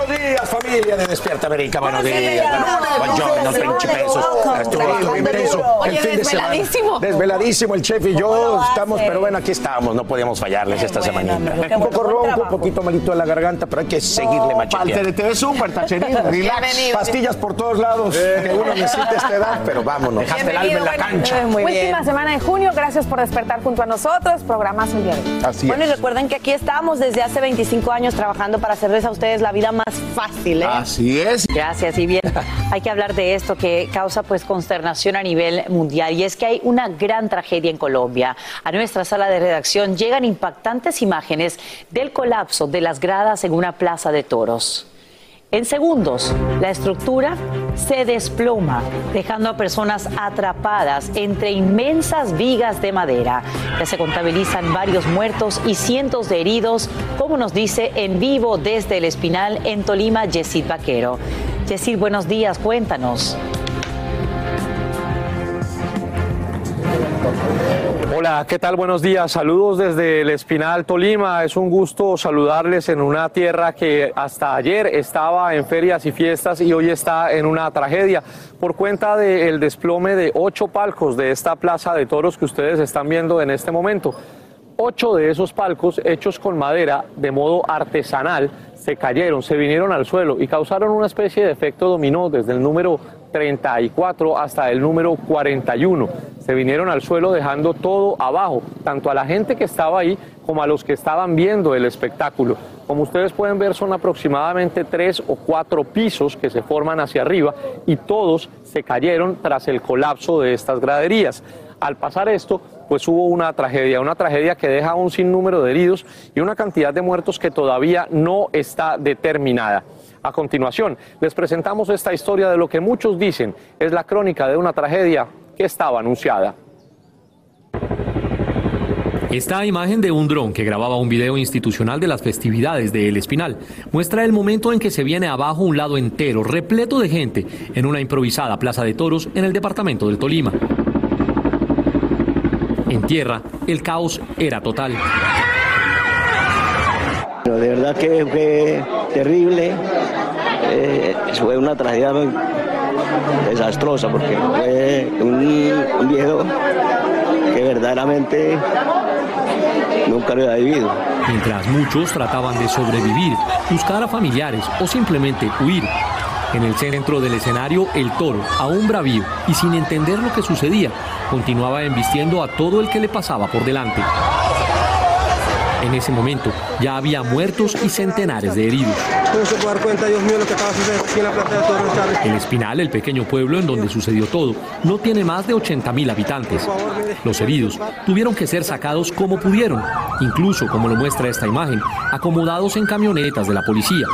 Buenos días, familia de Despierta América. Buenos días. Buongiorno, principesos. Estuvo intenso el fin de semana. desveladísimo. Desveladísimo el chef y ¿Cómo lo yo estamos, pero bueno, aquí estamos. No podíamos fallarles esta semanita. Un poco ronco, un poquito malito de la garganta, pero hay que seguirle macheteando. Te ves súper, tacherín. Relax. Pastillas por todos lados que uno necesita esta edad, pero vámonos. Dejaste el alma en la cancha. Muy Última semana de junio, gracias por despertar junto a nosotros. Programazo el día. Así Bueno, y es. recuerden que aquí estamos desde hace 25 años trabajando para hacerles a ustedes la vida más fácil, ¿eh? Así es. Gracias y bien. Hay que hablar de esto que causa pues consternación a nivel mundial y es que hay una gran tragedia en Colombia. A nuestra sala de redacción llegan impactantes imágenes del colapso de las gradas en una plaza de toros. En segundos, la estructura se desploma, dejando a personas atrapadas entre inmensas vigas de madera. Ya se contabilizan varios muertos y cientos de heridos, como nos dice en vivo desde el Espinal en Tolima, Yesid Vaquero. Yesid, buenos días, cuéntanos. Hola, ¿qué tal? Buenos días. Saludos desde el Espinal Tolima. Es un gusto saludarles en una tierra que hasta ayer estaba en ferias y fiestas y hoy está en una tragedia por cuenta del desplome de ocho palcos de esta plaza de toros que ustedes están viendo en este momento. Ocho de esos palcos hechos con madera de modo artesanal se cayeron, se vinieron al suelo y causaron una especie de efecto dominó desde el número 34 hasta el número 41. Se vinieron al suelo dejando todo abajo, tanto a la gente que estaba ahí como a los que estaban viendo el espectáculo. Como ustedes pueden ver, son aproximadamente tres o cuatro pisos que se forman hacia arriba y todos se cayeron tras el colapso de estas graderías. Al pasar esto, pues hubo una tragedia, una tragedia que deja un sinnúmero de heridos y una cantidad de muertos que todavía no está determinada. A continuación, les presentamos esta historia de lo que muchos dicen es la crónica de una tragedia que estaba anunciada. Esta imagen de un dron que grababa un video institucional de las festividades de El Espinal muestra el momento en que se viene abajo un lado entero, repleto de gente, en una improvisada plaza de toros en el departamento del Tolima. En tierra, el caos era total. Pero de verdad que fue terrible. Eh, fue una tragedia desastrosa porque fue un, un viejo que verdaderamente nunca lo había vivido. Mientras muchos trataban de sobrevivir, buscar a familiares o simplemente huir. En el centro del escenario, el toro, aún bravío y sin entender lo que sucedía, continuaba embistiendo a todo el que le pasaba por delante. En ese momento ya había muertos y centenares de heridos. No se puede dar cuenta, Dios mío, lo que acaba de suceder aquí en. El Espinal, el pequeño pueblo en donde sucedió todo, no tiene más de 80.000 habitantes. Los heridos tuvieron que ser sacados como pudieron, incluso como lo muestra esta imagen, acomodados en camionetas de la policía.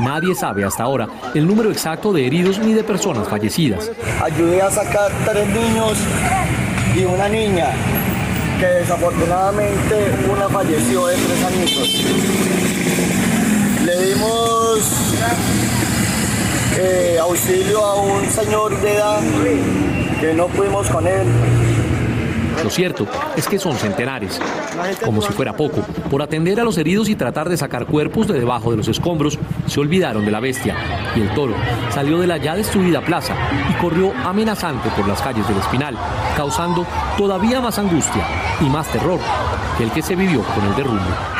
Nadie sabe hasta ahora el número exacto de heridos ni de personas fallecidas. Ayudé a sacar tres niños y una niña, que desafortunadamente una falleció de tres añitos. Le dimos eh, auxilio a un señor de edad que no pudimos con él. Lo cierto es que son centenares. Como si fuera poco, por atender a los heridos y tratar de sacar cuerpos de debajo de los escombros, se olvidaron de la bestia. Y el toro salió de la ya destruida plaza y corrió amenazante por las calles del Espinal, causando todavía más angustia y más terror que el que se vivió con el derrumbe.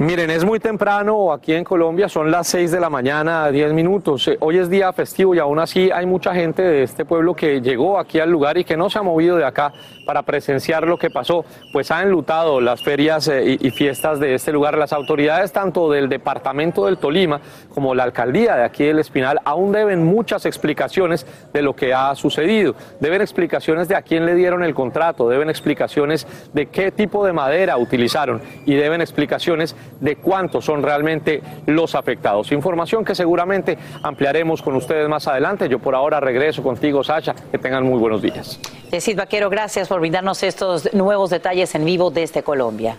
Miren, es muy temprano aquí en Colombia, son las 6 de la mañana, 10 minutos. Eh, Hoy es día festivo y aún así hay mucha gente de este pueblo que llegó aquí al lugar y que no se ha movido de acá para presenciar lo que pasó, pues ha enlutado las ferias eh, y, y fiestas de este lugar. Las autoridades tanto del departamento del Tolima como la alcaldía de aquí del Espinal aún deben muchas explicaciones de lo que ha sucedido. Deben explicaciones de a quién le dieron el contrato, deben explicaciones de qué tipo de madera utilizaron y deben explicaciones de cuántos son realmente los afectados. Información que seguramente ampliaremos con ustedes más adelante. Yo por ahora regreso contigo, Sasha. Que tengan muy buenos días. Yesid Vaquero, gracias por brindarnos estos nuevos detalles en vivo desde Colombia.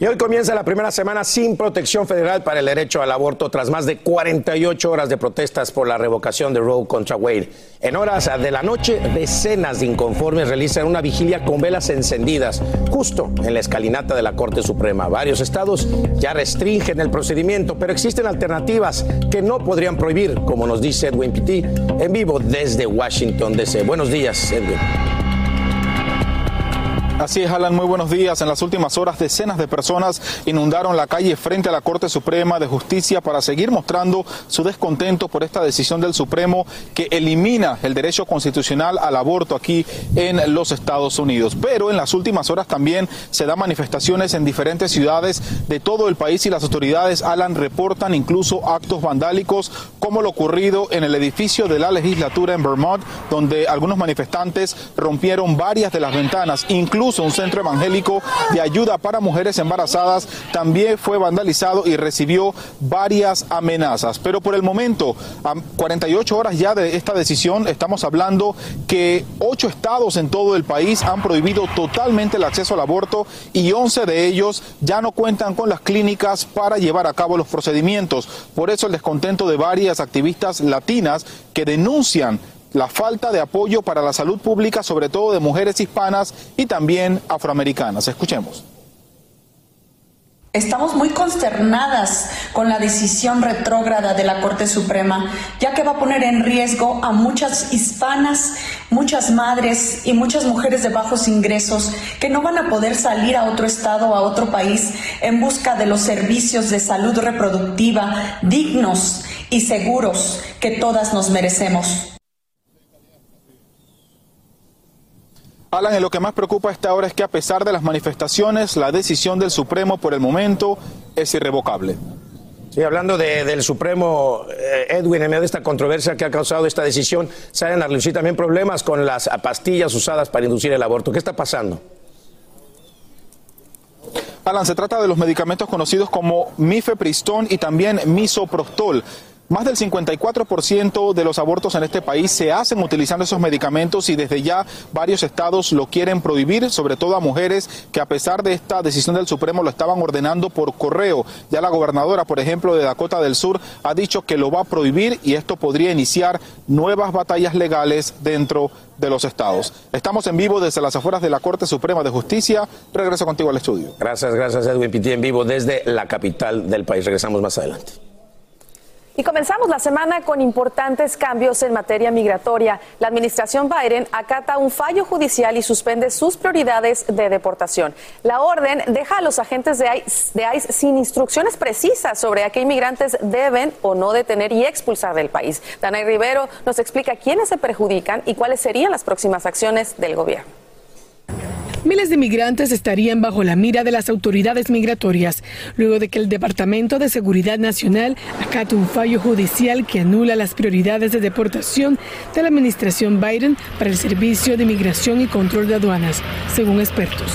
Y hoy comienza la primera semana sin protección federal para el derecho al aborto tras más de 48 horas de protestas por la revocación de Roe contra Wade. En horas de la noche, decenas de inconformes realizan una vigilia con velas encendidas justo en la escalinata de la Corte Suprema. Varios estados ya restringen el procedimiento, pero existen alternativas que no podrían prohibir, como nos dice Edwin Pitti en vivo desde Washington DC. Buenos días, Edwin. Así es, Alan, muy buenos días. En las últimas horas, decenas de personas inundaron la calle frente a la Corte Suprema de Justicia para seguir mostrando su descontento por esta decisión del Supremo que elimina el derecho constitucional al aborto aquí en los Estados Unidos. Pero en las últimas horas también se dan manifestaciones en diferentes ciudades de todo el país y las autoridades, Alan, reportan incluso actos vandálicos como lo ocurrido en el edificio de la legislatura en Vermont, donde algunos manifestantes rompieron varias de las ventanas, incluso un centro evangélico de ayuda para mujeres embarazadas también fue vandalizado y recibió varias amenazas. Pero por el momento, a 48 horas ya de esta decisión, estamos hablando que ocho estados en todo el país han prohibido totalmente el acceso al aborto y 11 de ellos ya no cuentan con las clínicas para llevar a cabo los procedimientos. Por eso el descontento de varias activistas latinas que denuncian la falta de apoyo para la salud pública, sobre todo de mujeres hispanas y también afroamericanas. Escuchemos. Estamos muy consternadas con la decisión retrógrada de la Corte Suprema, ya que va a poner en riesgo a muchas hispanas, muchas madres y muchas mujeres de bajos ingresos que no van a poder salir a otro estado a otro país en busca de los servicios de salud reproductiva dignos y seguros que todas nos merecemos. Alan, lo que más preocupa a esta hora es que a pesar de las manifestaciones, la decisión del Supremo por el momento es irrevocable. Sí, hablando de- del Supremo, eh, Edwin, en medio de esta controversia que ha causado esta decisión, salen a relucir también problemas con las pastillas usadas para inducir el aborto. ¿Qué está pasando? Alan, se trata de los medicamentos conocidos como mifepristón y también misoprostol. Más del 54% de los abortos en este país se hacen utilizando esos medicamentos y desde ya varios estados lo quieren prohibir, sobre todo a mujeres que a pesar de esta decisión del Supremo lo estaban ordenando por correo. Ya la gobernadora, por ejemplo, de Dakota del Sur ha dicho que lo va a prohibir y esto podría iniciar nuevas batallas legales dentro de los estados. Estamos en vivo desde las afueras de la Corte Suprema de Justicia. Regreso contigo al estudio. Gracias, gracias Edwin Pitti en vivo desde la capital del país. Regresamos más adelante. Y comenzamos la semana con importantes cambios en materia migratoria. La administración Biden acata un fallo judicial y suspende sus prioridades de deportación. La orden deja a los agentes de ICE, sin instrucciones precisas sobre a qué inmigrantes deben o no detener y expulsar del país. Danay Rivero nos explica quiénes se perjudican y cuáles serían las próximas acciones del gobierno. Miles de migrantes estarían bajo la mira de las autoridades migratorias luego de que el Departamento de Seguridad Nacional acate un fallo judicial que anula las prioridades de deportación de la administración Biden para el Servicio de Migración y Control de Aduanas, según expertos.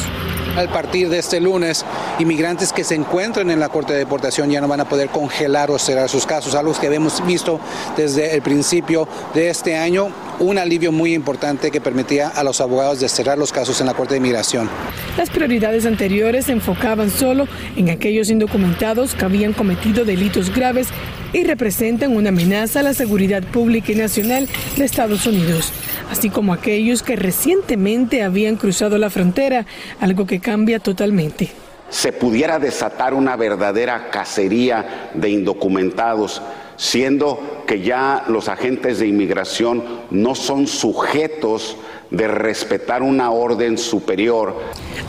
A partir de este lunes, inmigrantes que se encuentren en la Corte de Deportación ya no van a poder congelar o cerrar sus casos, algo que hemos visto desde el principio de este año, un alivio muy importante que permitía a los abogados de cerrar los casos en la Corte de Inmigración. Las prioridades anteriores se enfocaban solo en aquellos indocumentados que habían cometido delitos graves y representan una amenaza a la seguridad pública y nacional de Estados Unidos, así como aquellos que recientemente habían cruzado la frontera, algo que cambia totalmente. se pudiera desatar una verdadera cacería de indocumentados, siendo que ya los agentes de inmigración no son sujetos de respetar una orden superior.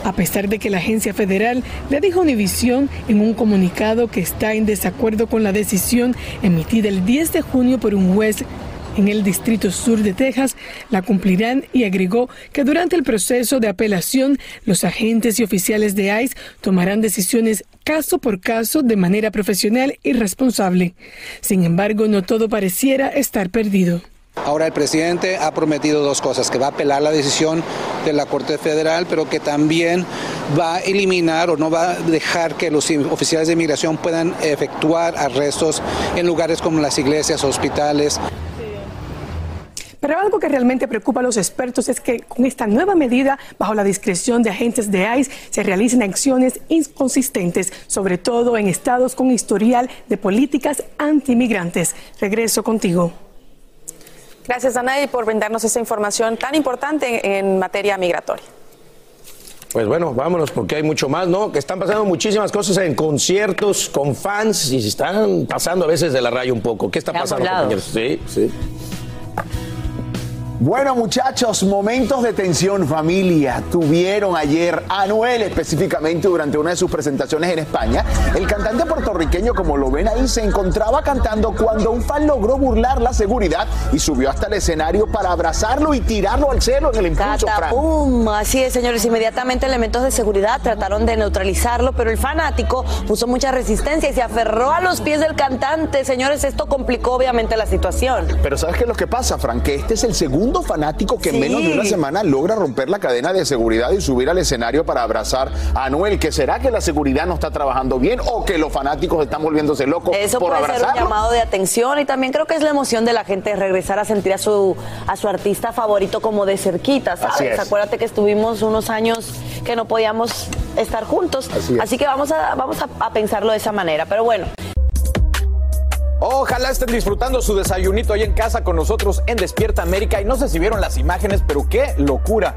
A pesar de que la agencia federal le dijo a Univisión en un comunicado que está en desacuerdo con la decisión emitida el 10 de junio por un juez en el Distrito Sur de Texas la cumplirán y agregó que durante el proceso de apelación los agentes y oficiales de ICE tomarán decisiones caso por caso de manera profesional y responsable. Sin embargo, no todo pareciera estar perdido. Ahora el presidente ha prometido dos cosas, que va a apelar la decisión de la Corte Federal, pero que también va a eliminar o no va a dejar que los oficiales de inmigración puedan efectuar arrestos en lugares como las iglesias, hospitales. Pero algo que realmente preocupa a los expertos es que con esta nueva medida, bajo la discreción de agentes de ICE, se realicen acciones inconsistentes, sobre todo en estados con historial de políticas antimigrantes. Regreso contigo. Gracias, Anaí, por brindarnos esa información tan importante en materia migratoria. Pues bueno, vámonos porque hay mucho más, ¿no? Que están pasando muchísimas cosas en conciertos con fans y se están pasando a veces de la raya un poco. ¿Qué está pasando, compañeros? Sí, sí. Bueno, muchachos, momentos de tensión, familia. Tuvieron ayer Anuel, específicamente durante una de sus presentaciones en España. El cantante puertorriqueño, como lo ven ahí, se encontraba cantando cuando un fan logró burlar la seguridad y subió hasta el escenario para abrazarlo y tirarlo al cielo en el impulso. ¡Pum! Así es, señores. Inmediatamente elementos de seguridad trataron de neutralizarlo, pero el fanático puso mucha resistencia y se aferró a los pies del cantante. Señores, esto complicó obviamente la situación. Pero ¿sabes qué es lo que pasa, Frank? Que este es el segundo fanático que en menos de una semana logra romper la cadena de seguridad y subir al escenario para abrazar a Anuel. ¿Que será que la seguridad no está trabajando bien o que los fanáticos están volviéndose locos Eso por puede abrazarlo? ser un llamado de atención y también creo que es la emoción de la gente regresar a sentir a su a su artista favorito como de cerquita, ¿sabes? Acuérdate que estuvimos unos años que no podíamos estar juntos, Así es. que vamos a vamos a, a pensarlo de esa manera, pero bueno. Ojalá estén disfrutando su desayunito ahí en casa con nosotros en Despierta América. Y no sé si vieron las imágenes, pero qué locura.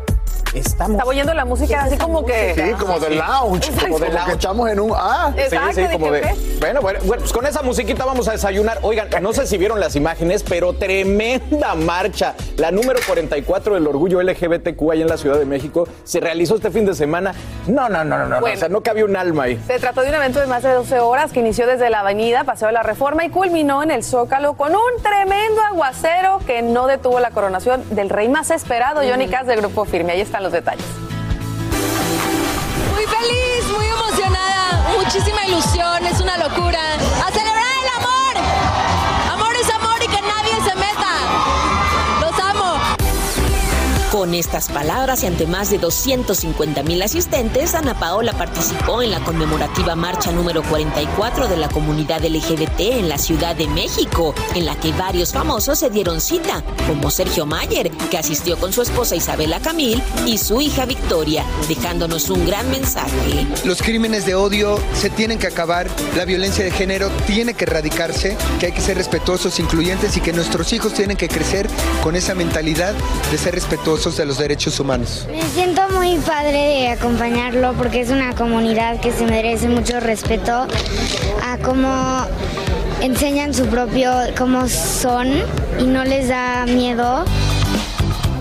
Estamos. Estaba oyendo la música así como que. Sí, como de lounge, como de lounge. Estamos en un. Ah, Sí, sí, como de. Bueno, bueno, bueno, pues con esa musiquita vamos a desayunar. Oigan, no sé si vieron las imágenes, pero tremenda marcha. La número 44 del orgullo LGBTQ ahí en la Ciudad de México se realizó este fin de semana. No, no, no, no, no. Bueno. O sea, no cabía un alma ahí. Se trató de un evento de más de 12 horas que inició desde la avenida Paseo de la Reforma y culminó en el Zócalo con un tremendo aguacero que no detuvo la coronación del rey más esperado, Johnny Cass del Grupo Firme. Ahí están los detalles. Muy feliz, muy emocionada, muchísima ilusión, es una locura. ¡A Con estas palabras y ante más de 250 mil asistentes, Ana Paola participó en la conmemorativa marcha número 44 de la comunidad LGBT en la Ciudad de México, en la que varios famosos se dieron cita, como Sergio Mayer, que asistió con su esposa Isabela Camil y su hija Victoria, dejándonos un gran mensaje. Los crímenes de odio se tienen que acabar, la violencia de género tiene que erradicarse, que hay que ser respetuosos, incluyentes y que nuestros hijos tienen que crecer con esa mentalidad de ser respetuosos de los derechos humanos. Me siento muy padre de acompañarlo porque es una comunidad que se merece mucho respeto a cómo enseñan su propio, cómo son y no les da miedo.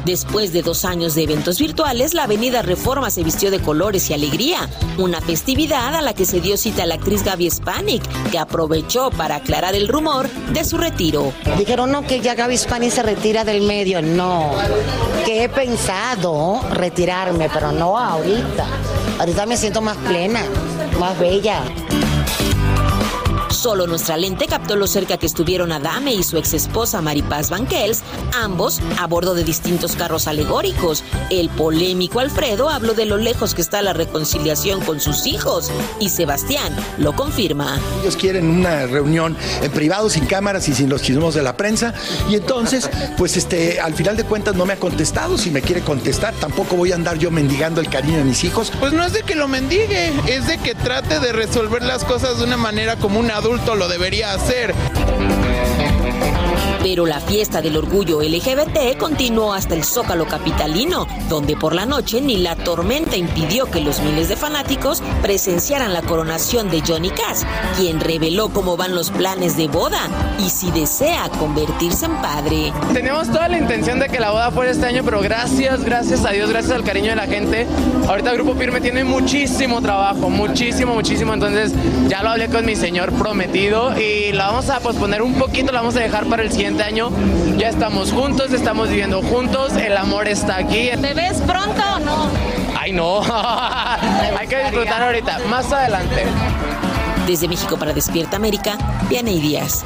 Después de dos años de eventos virtuales, la Avenida Reforma se vistió de colores y alegría, una festividad a la que se dio cita la actriz Gaby Spanik, que aprovechó para aclarar el rumor de su retiro. Dijeron, no, que ya Gaby Spani se retira del medio. No, que he pensado retirarme, pero no ahorita. Ahorita me siento más plena, más bella. Solo nuestra lente captó lo cerca que estuvieron Adame y su ex esposa Maripaz Banquels, ambos a bordo de distintos carros alegóricos. El polémico Alfredo habló de lo lejos que está la reconciliación con sus hijos y Sebastián lo confirma. Ellos quieren una reunión en privado, sin cámaras y sin los chismos de la prensa. Y entonces, pues este, al final de cuentas no me ha contestado. Si me quiere contestar, tampoco voy a andar yo mendigando el cariño de mis hijos. Pues no es de que lo mendigue, es de que trate de resolver las cosas de una manera como un adulto lo debería hacer. Pero la fiesta del orgullo LGBT continuó hasta el Zócalo Capitalino, donde por la noche ni la tormenta impidió que los miles de fanáticos presenciaran la coronación de Johnny Cash, quien reveló cómo van los planes de boda y si desea convertirse en padre. Tenemos toda la intención de que la boda fuera este año, pero gracias, gracias a Dios, gracias al cariño de la gente. Ahorita Grupo Firme tiene muchísimo trabajo, muchísimo, muchísimo. Entonces ya lo hablé con mi señor prometido y la vamos a posponer un poquito, la vamos a dejar para el siguiente año. Ya estamos juntos, estamos viviendo juntos, el amor está aquí. ¿Te ves pronto o no? Ay, no. Hay que disfrutar ahorita, más adelante. Desde México para Despierta América, Vianey Díaz.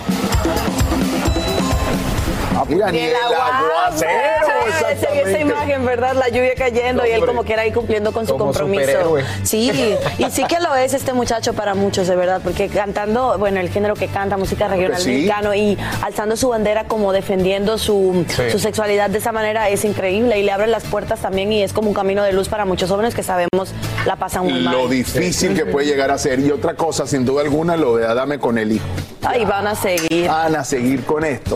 Ah, mira, ni el aguacero. Se vio esa imagen, ¿verdad? La lluvia cayendo y él como que era ahí cumpliendo con su compromiso. Sí, y sí que lo es este muchacho para muchos, de verdad, porque cantando, bueno, el género que canta, música regional sí. mexicano y alzando su bandera como defendiendo su, Sí. su sexualidad de esa manera es increíble y le abre las puertas también y es como un camino de luz para muchos jóvenes que sabemos la pasan muy mal. Lo difícil que puede llegar a ser. Y otra cosa, sin duda alguna, lo de Adame con el hijo. Ahí van a seguir. Van a seguir con esto.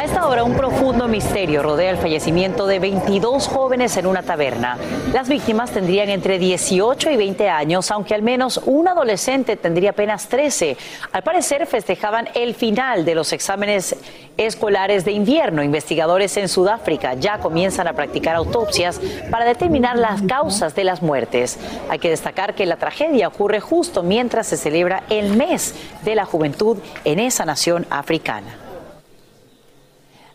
A esta hora un profundo misterio rodea el fallecimiento de 22 jóvenes en una taberna. Las víctimas tendrían entre 18 y 20 años, aunque al menos un adolescente tendría apenas 13. Al parecer festejaban el final de los exámenes escolares de invierno. Investigadores en Sudáfrica ya comienzan a practicar autopsias para determinar las causas de las muertes. Hay que destacar que la tragedia ocurre justo mientras se celebra el mes de la juventud en esa nación africana.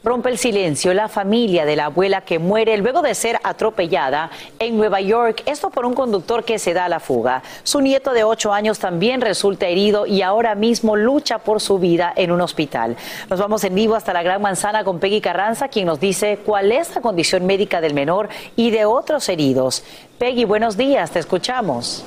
Rompe el silencio la familia de la abuela que muere luego de ser atropellada en Nueva York, esto por un conductor que se da a la fuga. Su nieto de 8 años también resulta herido y ahora mismo lucha por su vida en un hospital. Nos vamos en vivo hasta la Gran Manzana con Peggy Carranza, quien nos dice cuál es la condición médica del menor y de otros heridos. Peggy, buenos días, te escuchamos.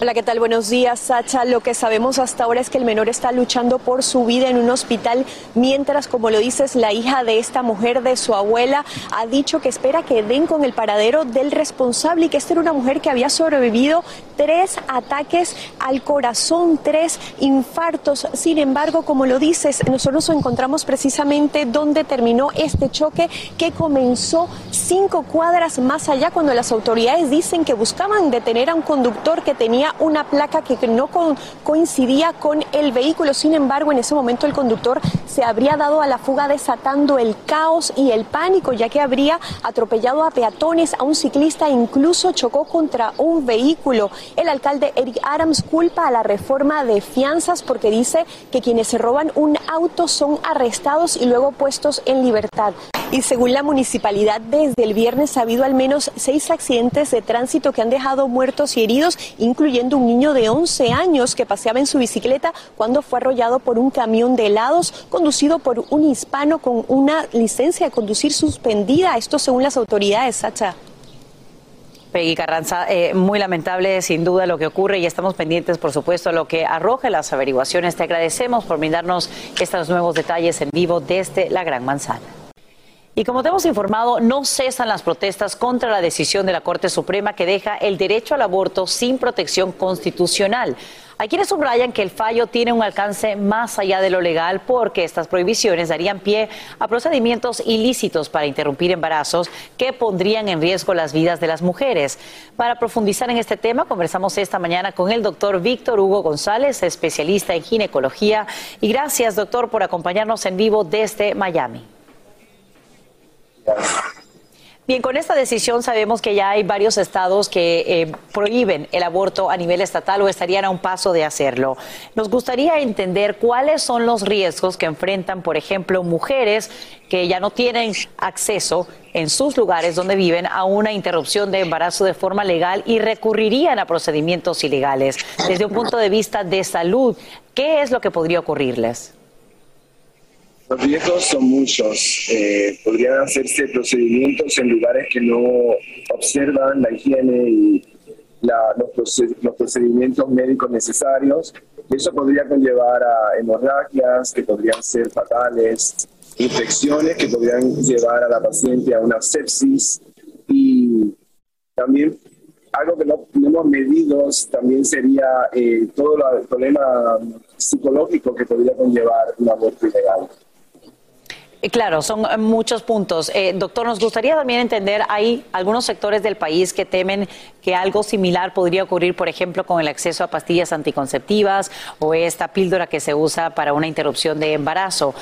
Hola, ¿qué tal? Buenos días, Sacha. Lo que sabemos hasta ahora es que el menor está luchando por su vida en un hospital, mientras, como lo dices, la hija de esta mujer, de su abuela, ha dicho que espera que den con el paradero del responsable y que esta era una mujer que había sobrevivido tres ataques al corazón, tres infartos. Sin embargo, como lo dices, nosotros nos encontramos precisamente donde terminó este choque que comenzó cinco cuadras más allá cuando las autoridades dicen que buscaban detener a un conductor que tenía una placa que no co- coincidía con el vehículo. Sin embargo, en ese momento el conductor se habría dado a la fuga desatando el caos y el pánico, ya que habría atropellado a peatones, a un ciclista e incluso chocó contra un vehículo. El alcalde Eric Adams culpa a la reforma de fianzas porque dice que quienes se roban un auto son arrestados y luego puestos en libertad. Y según la municipalidad, desde el viernes ha habido al menos seis accidentes de tránsito que han dejado muertos y heridos, incluyendo un niño de 11 años que paseaba en su bicicleta cuando fue arrollado por un camión de helados conducido por un hispano con una licencia de conducir suspendida. Esto según las autoridades, Sacha. Peggy Carranza, eh, muy lamentable sin duda lo que ocurre y estamos pendientes, por supuesto, a lo que arroje las averiguaciones. Te agradecemos por brindarnos estos nuevos detalles en vivo desde la Gran Manzana. Y como te hemos informado, no cesan las protestas contra la decisión de la Corte Suprema que deja el derecho al aborto sin protección constitucional. Hay quienes subrayan que el fallo tiene un alcance más allá de lo legal porque estas prohibiciones darían pie a procedimientos ilícitos para interrumpir embarazos que pondrían en riesgo las vidas de las mujeres. Para profundizar en este tema, conversamos esta mañana con el doctor Víctor Hugo González, especialista en ginecología. Y gracias, doctor, por acompañarnos en vivo desde Miami. Bien, con esta decisión sabemos que ya hay varios estados que eh, prohíben el aborto a nivel estatal o estarían a un paso de hacerlo. Nos gustaría entender cuáles son los riesgos que enfrentan, por ejemplo, mujeres que ya no tienen acceso en sus lugares donde viven a una interrupción de embarazo de forma legal y recurrirían a procedimientos ilegales. Desde un punto de vista de salud, ¿qué es lo que podría ocurrirles? Los riesgos son muchos. Eh, podrían hacerse procedimientos en lugares que no observan la higiene y los, procedimientos médicos necesarios. eso podría conllevar a hemorragias que podrían ser fatales, infecciones que podrían llevar a la paciente a una sepsis y también algo que no, hemos medido también sería eh, todo el problema psicológico que podría conllevar un aborto ilegal. Eh, claro, son eh, muchos puntos. Eh, doctor, nos gustaría también entender, hay algunos sectores del país que temen que algo similar podría ocurrir, por ejemplo, con el acceso a pastillas anticonceptivas o esta píldora que se usa para una interrupción de embarazo.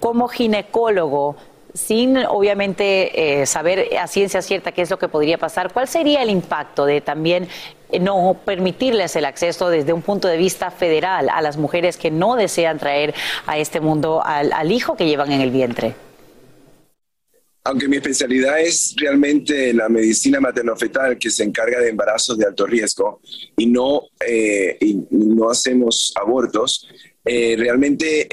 como ginecólogo, sin obviamente saber a ciencia cierta qué es lo que podría pasar, ¿cuál sería el impacto de también no permitirles el acceso desde un punto de vista federal a las mujeres que no desean traer a este mundo al, hijo que llevan en el vientre? aunque mi especialidad es realmente la medicina materno-fetal que se encarga de embarazos de alto riesgo y no, eh, no hacemos abortos, eh, realmente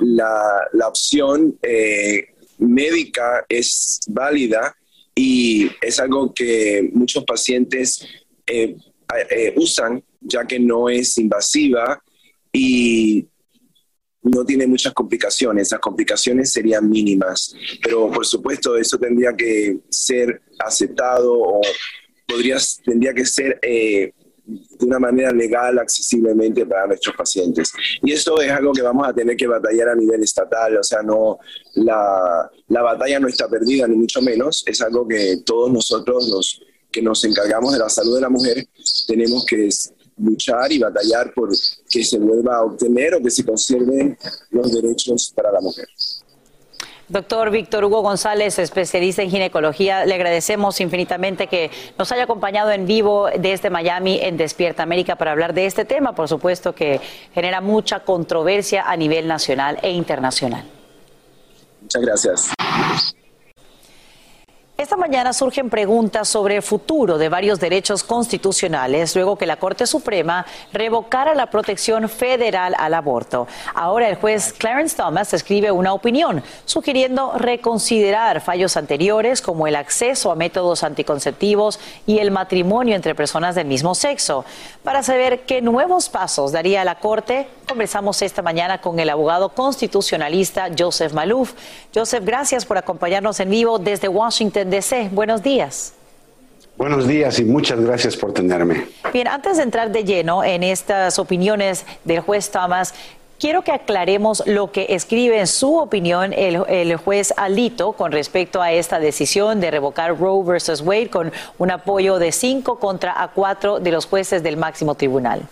la, opción eh, médica es válida y es algo que muchos pacientes eh, usan, ya que no es invasiva y no tiene muchas complicaciones. Las complicaciones serían mínimas, pero por supuesto eso tendría que ser aceptado o podrías, tendría que ser de una manera legal, accesiblemente para nuestros pacientes. Y esto es algo que vamos a tener que batallar a nivel estatal, o sea, no la, la batalla no está perdida, ni mucho menos, es algo que todos nosotros nos que nos encargamos de la salud de la mujer, tenemos que luchar y batallar por que se vuelva a obtener o que se conserven los derechos para la mujer. Doctor Víctor Hugo González, especialista en ginecología, le agradecemos infinitamente que nos haya acompañado en vivo desde Miami en Despierta América para hablar de este tema, por supuesto que genera mucha controversia a nivel nacional e internacional. Muchas gracias. Esta mañana surgen preguntas sobre el futuro de varios derechos constitucionales luego que la Corte Suprema revocara la protección federal al aborto. Ahora el juez Clarence Thomas escribe una opinión sugiriendo reconsiderar fallos anteriores como el acceso a métodos anticonceptivos y el matrimonio entre personas del mismo sexo. Para saber qué nuevos pasos daría la Corte, conversamos esta mañana con el abogado constitucionalista Joseph Malouf. Joseph, gracias por acompañarnos en vivo desde Washington. DC. Buenos días. Buenos días y muchas gracias por tenerme. Bien, antes de entrar de lleno en estas opiniones del juez Thomas, quiero que aclaremos lo que escribe en su opinión el, juez Alito con respecto a esta decisión de revocar Roe versus Wade con un apoyo de cinco contra a cuatro de los jueces del máximo tribunal.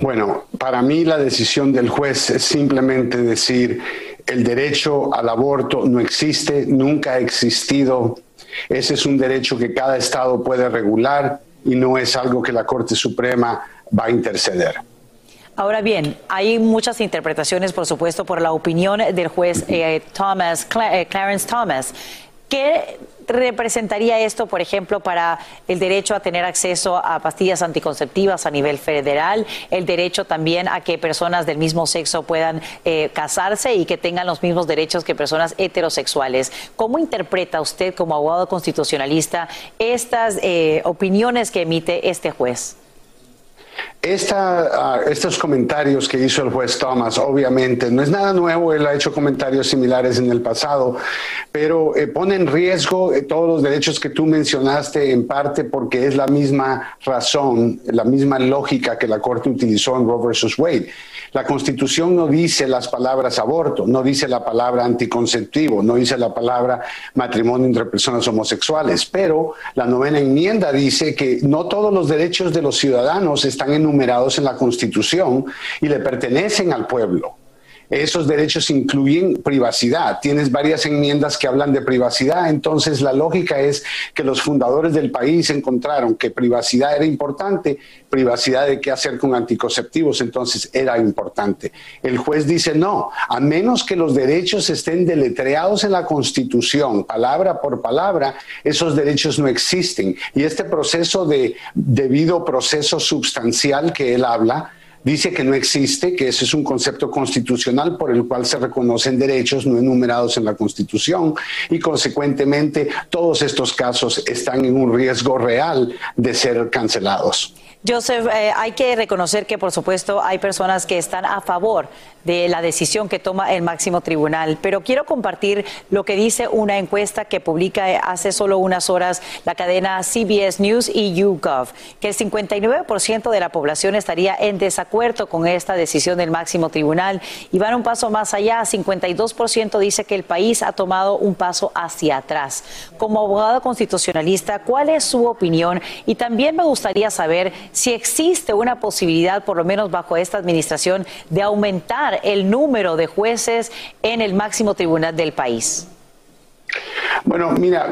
Bueno, para mí la decisión del juez es simplemente decir el derecho al aborto no existe, nunca ha existido. Ese es un derecho que cada estado puede regular y no es algo que la Corte Suprema va a interceder. Ahora bien, hay muchas interpretaciones, por supuesto, por la opinión del juez eh, Thomas, eh, Clarence Thomas. ¿Qué representaría esto, por ejemplo, para el derecho a tener acceso a pastillas anticonceptivas a nivel federal, el derecho también a que personas del mismo sexo puedan eh, casarse y que tengan los mismos derechos que personas heterosexuales? ¿Cómo interpreta usted como abogado constitucionalista estas eh, opiniones que emite este juez? Esta, ah, estos comentarios que hizo el juez Thomas, obviamente, no es nada nuevo, él ha hecho comentarios similares en el pasado, pero eh, pone en riesgo eh, todos los derechos que tú mencionaste, en parte porque es la misma razón, la misma lógica que la Corte utilizó en Roe versus Wade. La Constitución no dice las palabras aborto, no dice la palabra anticonceptivo, no dice la palabra matrimonio entre personas homosexuales, pero la novena enmienda dice que no todos los derechos de los ciudadanos están enumerados en la Constitución y le pertenecen al pueblo. Esos derechos incluyen privacidad. Tienes varias enmiendas que hablan de privacidad, entonces la lógica es que los fundadores del país encontraron que privacidad era importante, privacidad de qué hacer con anticonceptivos, entonces era importante. El juez dice no, a menos que los derechos estén deletreados en la Constitución, palabra por palabra, esos derechos no existen. Y este proceso de debido proceso sustancial que él habla, dice que no existe, que ese es un concepto constitucional por el cual se reconocen derechos no enumerados en la Constitución y consecuentemente todos estos casos están en un riesgo real de ser cancelados. Joseph, eh, hay que reconocer que, por supuesto, hay personas que están a favor de la decisión que toma el máximo tribunal, pero quiero compartir lo que dice una encuesta que publica hace solo unas horas la cadena CBS News y YouGov, que el 59% de la población estaría en desacuerdo con esta decisión del máximo tribunal y van un paso más allá. 52% dice que el país ha tomado un paso hacia atrás. Como abogado constitucionalista, ¿cuál es su opinión? Y también me gustaría saber si existe una posibilidad, por lo menos bajo esta administración, de aumentar el número de jueces en el máximo tribunal del país. Bueno, mira,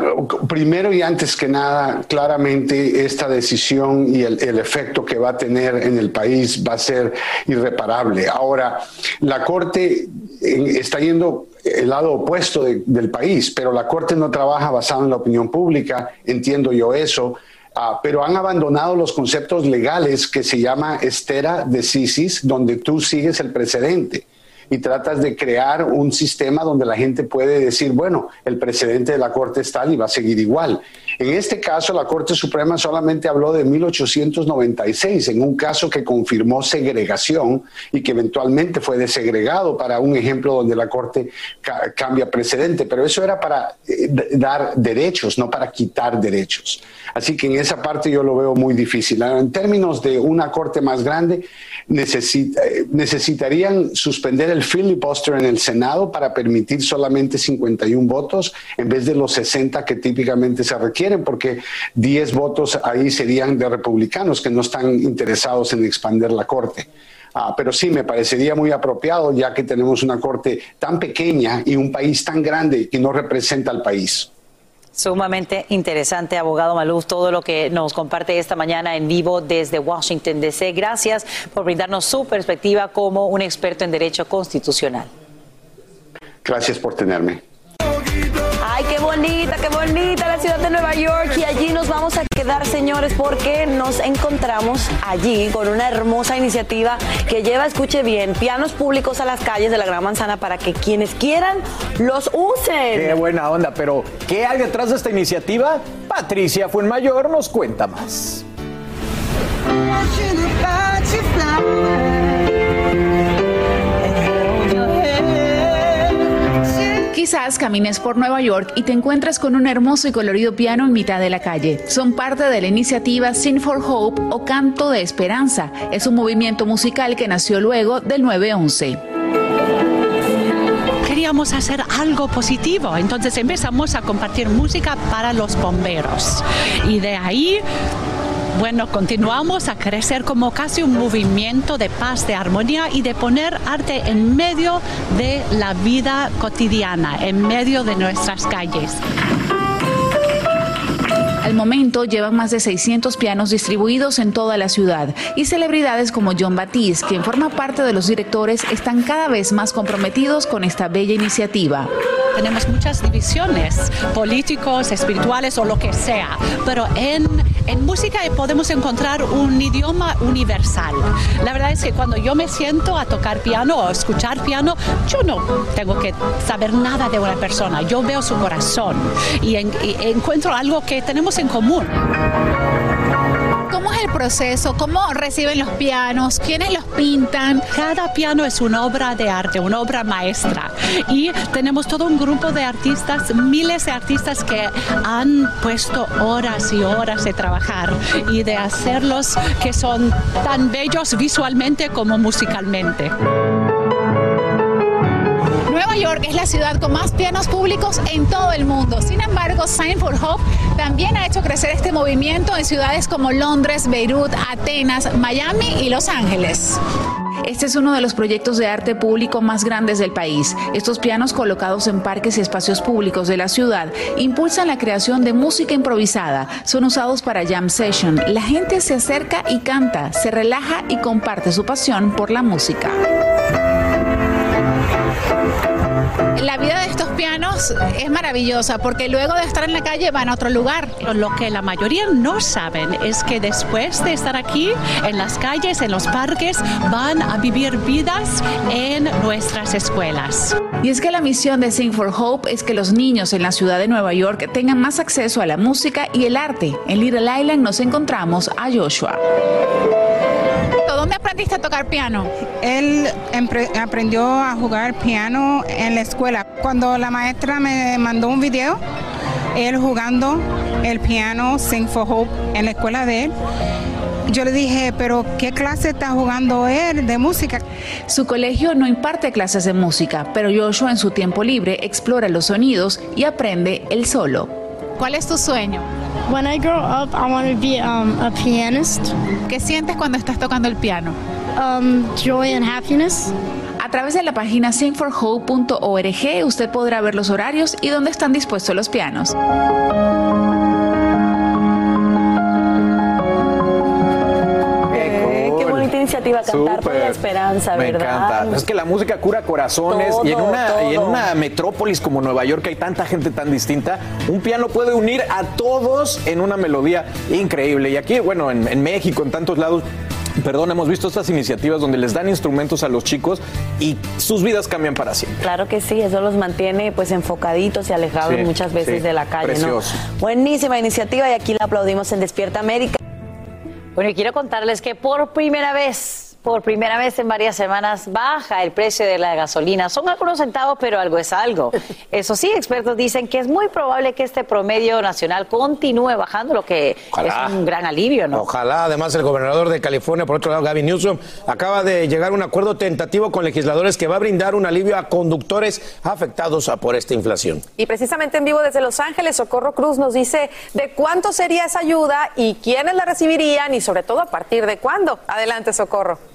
primero y antes que nada, claramente esta decisión y el, efecto que va a tener en el país va a ser irreparable. Ahora, la Corte está yendo el lado opuesto del país, pero la Corte no trabaja basado en la opinión pública, entiendo yo eso. Ah, pero han abandonado los conceptos legales que se llama estera decisis, donde tú sigues el precedente y tratas de crear un sistema donde la gente puede decir, bueno, el precedente de la Corte es tal y va a seguir igual. En este caso, la Corte Suprema solamente habló de 1896, en un caso que confirmó segregación y que eventualmente fue desegregado para un ejemplo donde la Corte cambia precedente, pero eso era para eh, dar derechos, no para quitar derechos. Así que en esa parte yo lo veo muy difícil. En términos de una Corte más grande, eh, necesitarían suspender el filibuster en el Senado para permitir solamente 51 votos en vez de los 60 que típicamente se requieren, porque 10 votos ahí serían de republicanos que no están interesados en expandir la Corte. Ah, pero sí, me parecería muy apropiado ya que tenemos una corte tan pequeña y un país tan grande que no representa al país. Sumamente interesante, abogado Maluf, todo lo que nos comparte esta mañana en vivo desde Washington, D.C. Gracias por brindarnos su perspectiva como un experto en derecho constitucional. Gracias por tenerme. Ay, qué bonita, qué bonita la ciudad de Nueva York. Y allí nos vamos a quedar, señores, porque nos encontramos allí con una hermosa iniciativa que lleva, escuche bien, pianos públicos a las calles de la Gran Manzana para que quienes quieran los usen. Qué buena onda, pero ¿qué hay detrás de esta iniciativa? Patricia Fuenmayor nos cuenta más. Quizás camines por Nueva York y te encuentres con un hermoso y colorido piano en mitad de la calle. Son parte de la iniciativa Sing for Hope o Canto de Esperanza. Es un movimiento musical que nació luego del 9-11 queríamos hacer algo positivo. Entonces empezamos a compartir música para los bomberos. Y de ahí bueno, continuamos a crecer como casi un movimiento de paz, de armonía y de poner arte en medio de la vida cotidiana, en medio de nuestras calles. Al momento llevan más de 600 pianos distribuidos en toda la ciudad y celebridades como John Batiste, quien forma parte de los directores, están cada vez más comprometidos con esta bella iniciativa. Tenemos muchas divisiones políticos, espirituales o lo que sea, pero en, en música podemos encontrar un idioma universal. La verdad es que cuando yo me siento a tocar piano o escuchar piano, yo no tengo que saber nada de una persona, yo veo su corazón y encuentro algo que tenemos en común. ¿Cómo es el proceso? ¿Cómo reciben los pianos? ¿Quiénes los pintan? Cada piano es una obra de arte, una obra maestra. Y tenemos todo un grupo de artistas, miles de artistas que han puesto horas y horas de trabajar y de hacerlos que son tan bellos visualmente como musicalmente. Es la ciudad con más pianos públicos en todo el mundo. Sin embargo, Sign for Hope también ha hecho crecer este movimiento en ciudades como Londres, Beirut, Atenas, Miami y Los Ángeles. Este es uno de los proyectos de arte público más grandes del país. Estos pianos colocados en parques y espacios públicos de la ciudad impulsan la creación de música improvisada. Son usados para jam session. La gente se acerca y canta, se relaja y comparte su pasión por la música. La vida de estos pianos es maravillosa porque luego de estar en la calle van a otro lugar. Lo que la mayoría no saben es que después de estar aquí, en las calles, en los parques, van a vivir vidas en nuestras escuelas. Y es que la misión de Sing for Hope es que los niños en la ciudad de Nueva York tengan más acceso a la música y el arte. En Little Island nos encontramos a Joshua. ¿Dónde aprendiste a tocar piano? Él aprendió a jugar piano en la escuela. Cuando la maestra me mandó un video, él jugando el piano Sing for Hope en la escuela de él, yo le dije, pero ¿qué clase está jugando él de música? Su colegio no imparte clases de música, pero Joshua en su tiempo libre explora los sonidos y aprende él solo. ¿Cuál es tu sueño? When I grow up, I want to be um, a pianist. ¿Qué sientes cuando estás tocando el piano? Um, joy and happiness. A través de la página singforhope.org usted podrá ver los horarios y dónde están dispuestos los pianos. Iniciativa cantar por la esperanza, Me ¿verdad? encanta. Es que la música cura corazones y en Todo, una, y en todo. una metrópolis como Nueva York hay tanta gente tan distinta, un piano puede unir a todos en una melodía increíble. Y aquí, bueno, en, en México, en tantos lados. Perdón, hemos visto estas iniciativas donde les dan instrumentos a los chicos y sus vidas cambian para siempre. Claro que sí, eso los mantiene pues enfocaditos y alejados Sí, muchas veces sí, de la calle, precioso. ¿no? Buenísima iniciativa y aquí la aplaudimos en Despierta América. Bueno, y quiero contarles que por primera vez, por primera vez en varias semanas, baja el precio de la gasolina. Son algunos centavos, pero algo es algo. Eso sí, expertos dicen que es muy probable que este promedio nacional continúe bajando, lo que Ojalá. es un gran alivio, ¿no? Ojalá, además, el gobernador de California, por otro lado, Gavin Newsom, acaba de llegar a un acuerdo tentativo con legisladores que va a brindar un alivio a conductores afectados por esta inflación. Y precisamente en vivo desde Los Ángeles, Socorro Cruz nos dice de cuánto sería esa ayuda y quiénes la recibirían y sobre todo a partir de cuándo. Adelante, Socorro.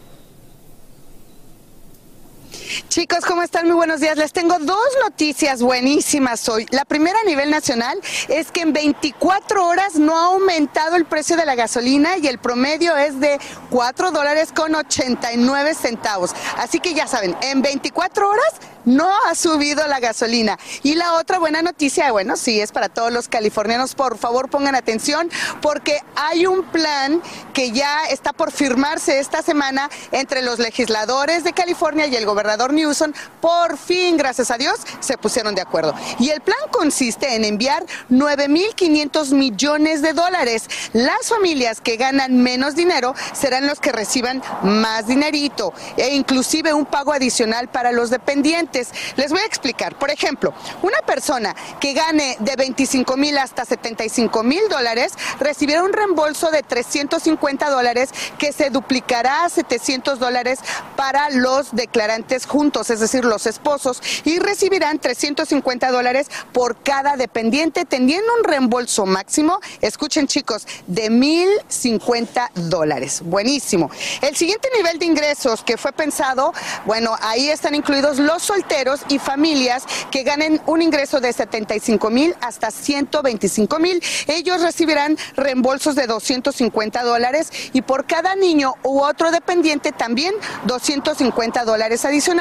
Chicos, ¿cómo están? Muy buenos días. Les tengo dos noticias buenísimas hoy. La primera a nivel nacional es que en 24 horas no ha aumentado el precio de la gasolina y el promedio es de 4 dólares con 89 centavos. Así que ya saben, en 24 horas no ha subido la gasolina. Y la otra buena noticia, bueno, sí, es para todos los californianos. Por favor, pongan atención porque hay un plan que ya está por firmarse esta semana entre los legisladores de California y el gobernador Newsom. Por fin, gracias a Dios, se pusieron de acuerdo. Y el plan consiste en enviar 9.500 millones de dólares. Las familias que ganan menos dinero serán los que reciban más dinerito e inclusive un pago adicional para los dependientes. Les voy a explicar. Por ejemplo, una persona que gane de 25 mil hasta 75 mil dólares recibirá un reembolso de 350 dólares que se duplicará a 700 dólares para los declarantes juntos, es decir, los esposos, y recibirán 350 dólares por cada dependiente, teniendo un reembolso máximo, escuchen chicos, de 1.050 dólares. Buenísimo. El siguiente nivel de ingresos que fue pensado, bueno, ahí están incluidos los solteros y familias que ganen un ingreso de 75 mil hasta 125 mil. Ellos recibirán reembolsos de 250 dólares y por cada niño u otro dependiente también 250 dólares adicionales,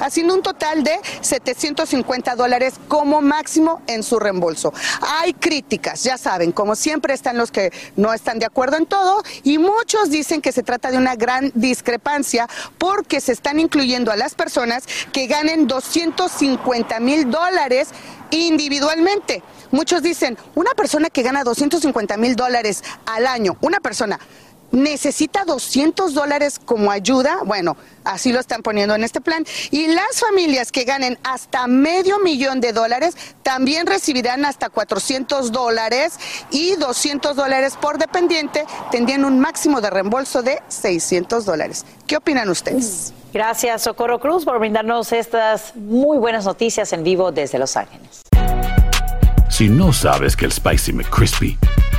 haciendo un total de 750 dólares como máximo en su reembolso. Hay críticas, ya saben, como siempre están los que no están de acuerdo en todo y muchos dicen que se trata de una gran discrepancia porque se están incluyendo a las personas que ganen 250 mil dólares individualmente. Muchos dicen, una persona que gana 250 mil dólares al año, una persona necesita 200 dólares como ayuda, bueno, así lo están poniendo en este plan. Y las familias que ganen hasta medio millón de dólares también recibirán hasta 400 dólares y 200 dólares por dependiente, tendrían un máximo de reembolso de 600 dólares. ¿Qué opinan ustedes? Gracias, Socorro Cruz, por brindarnos estas muy buenas noticias en vivo desde Los Ángeles. Si no sabes que el Spicy McCrispy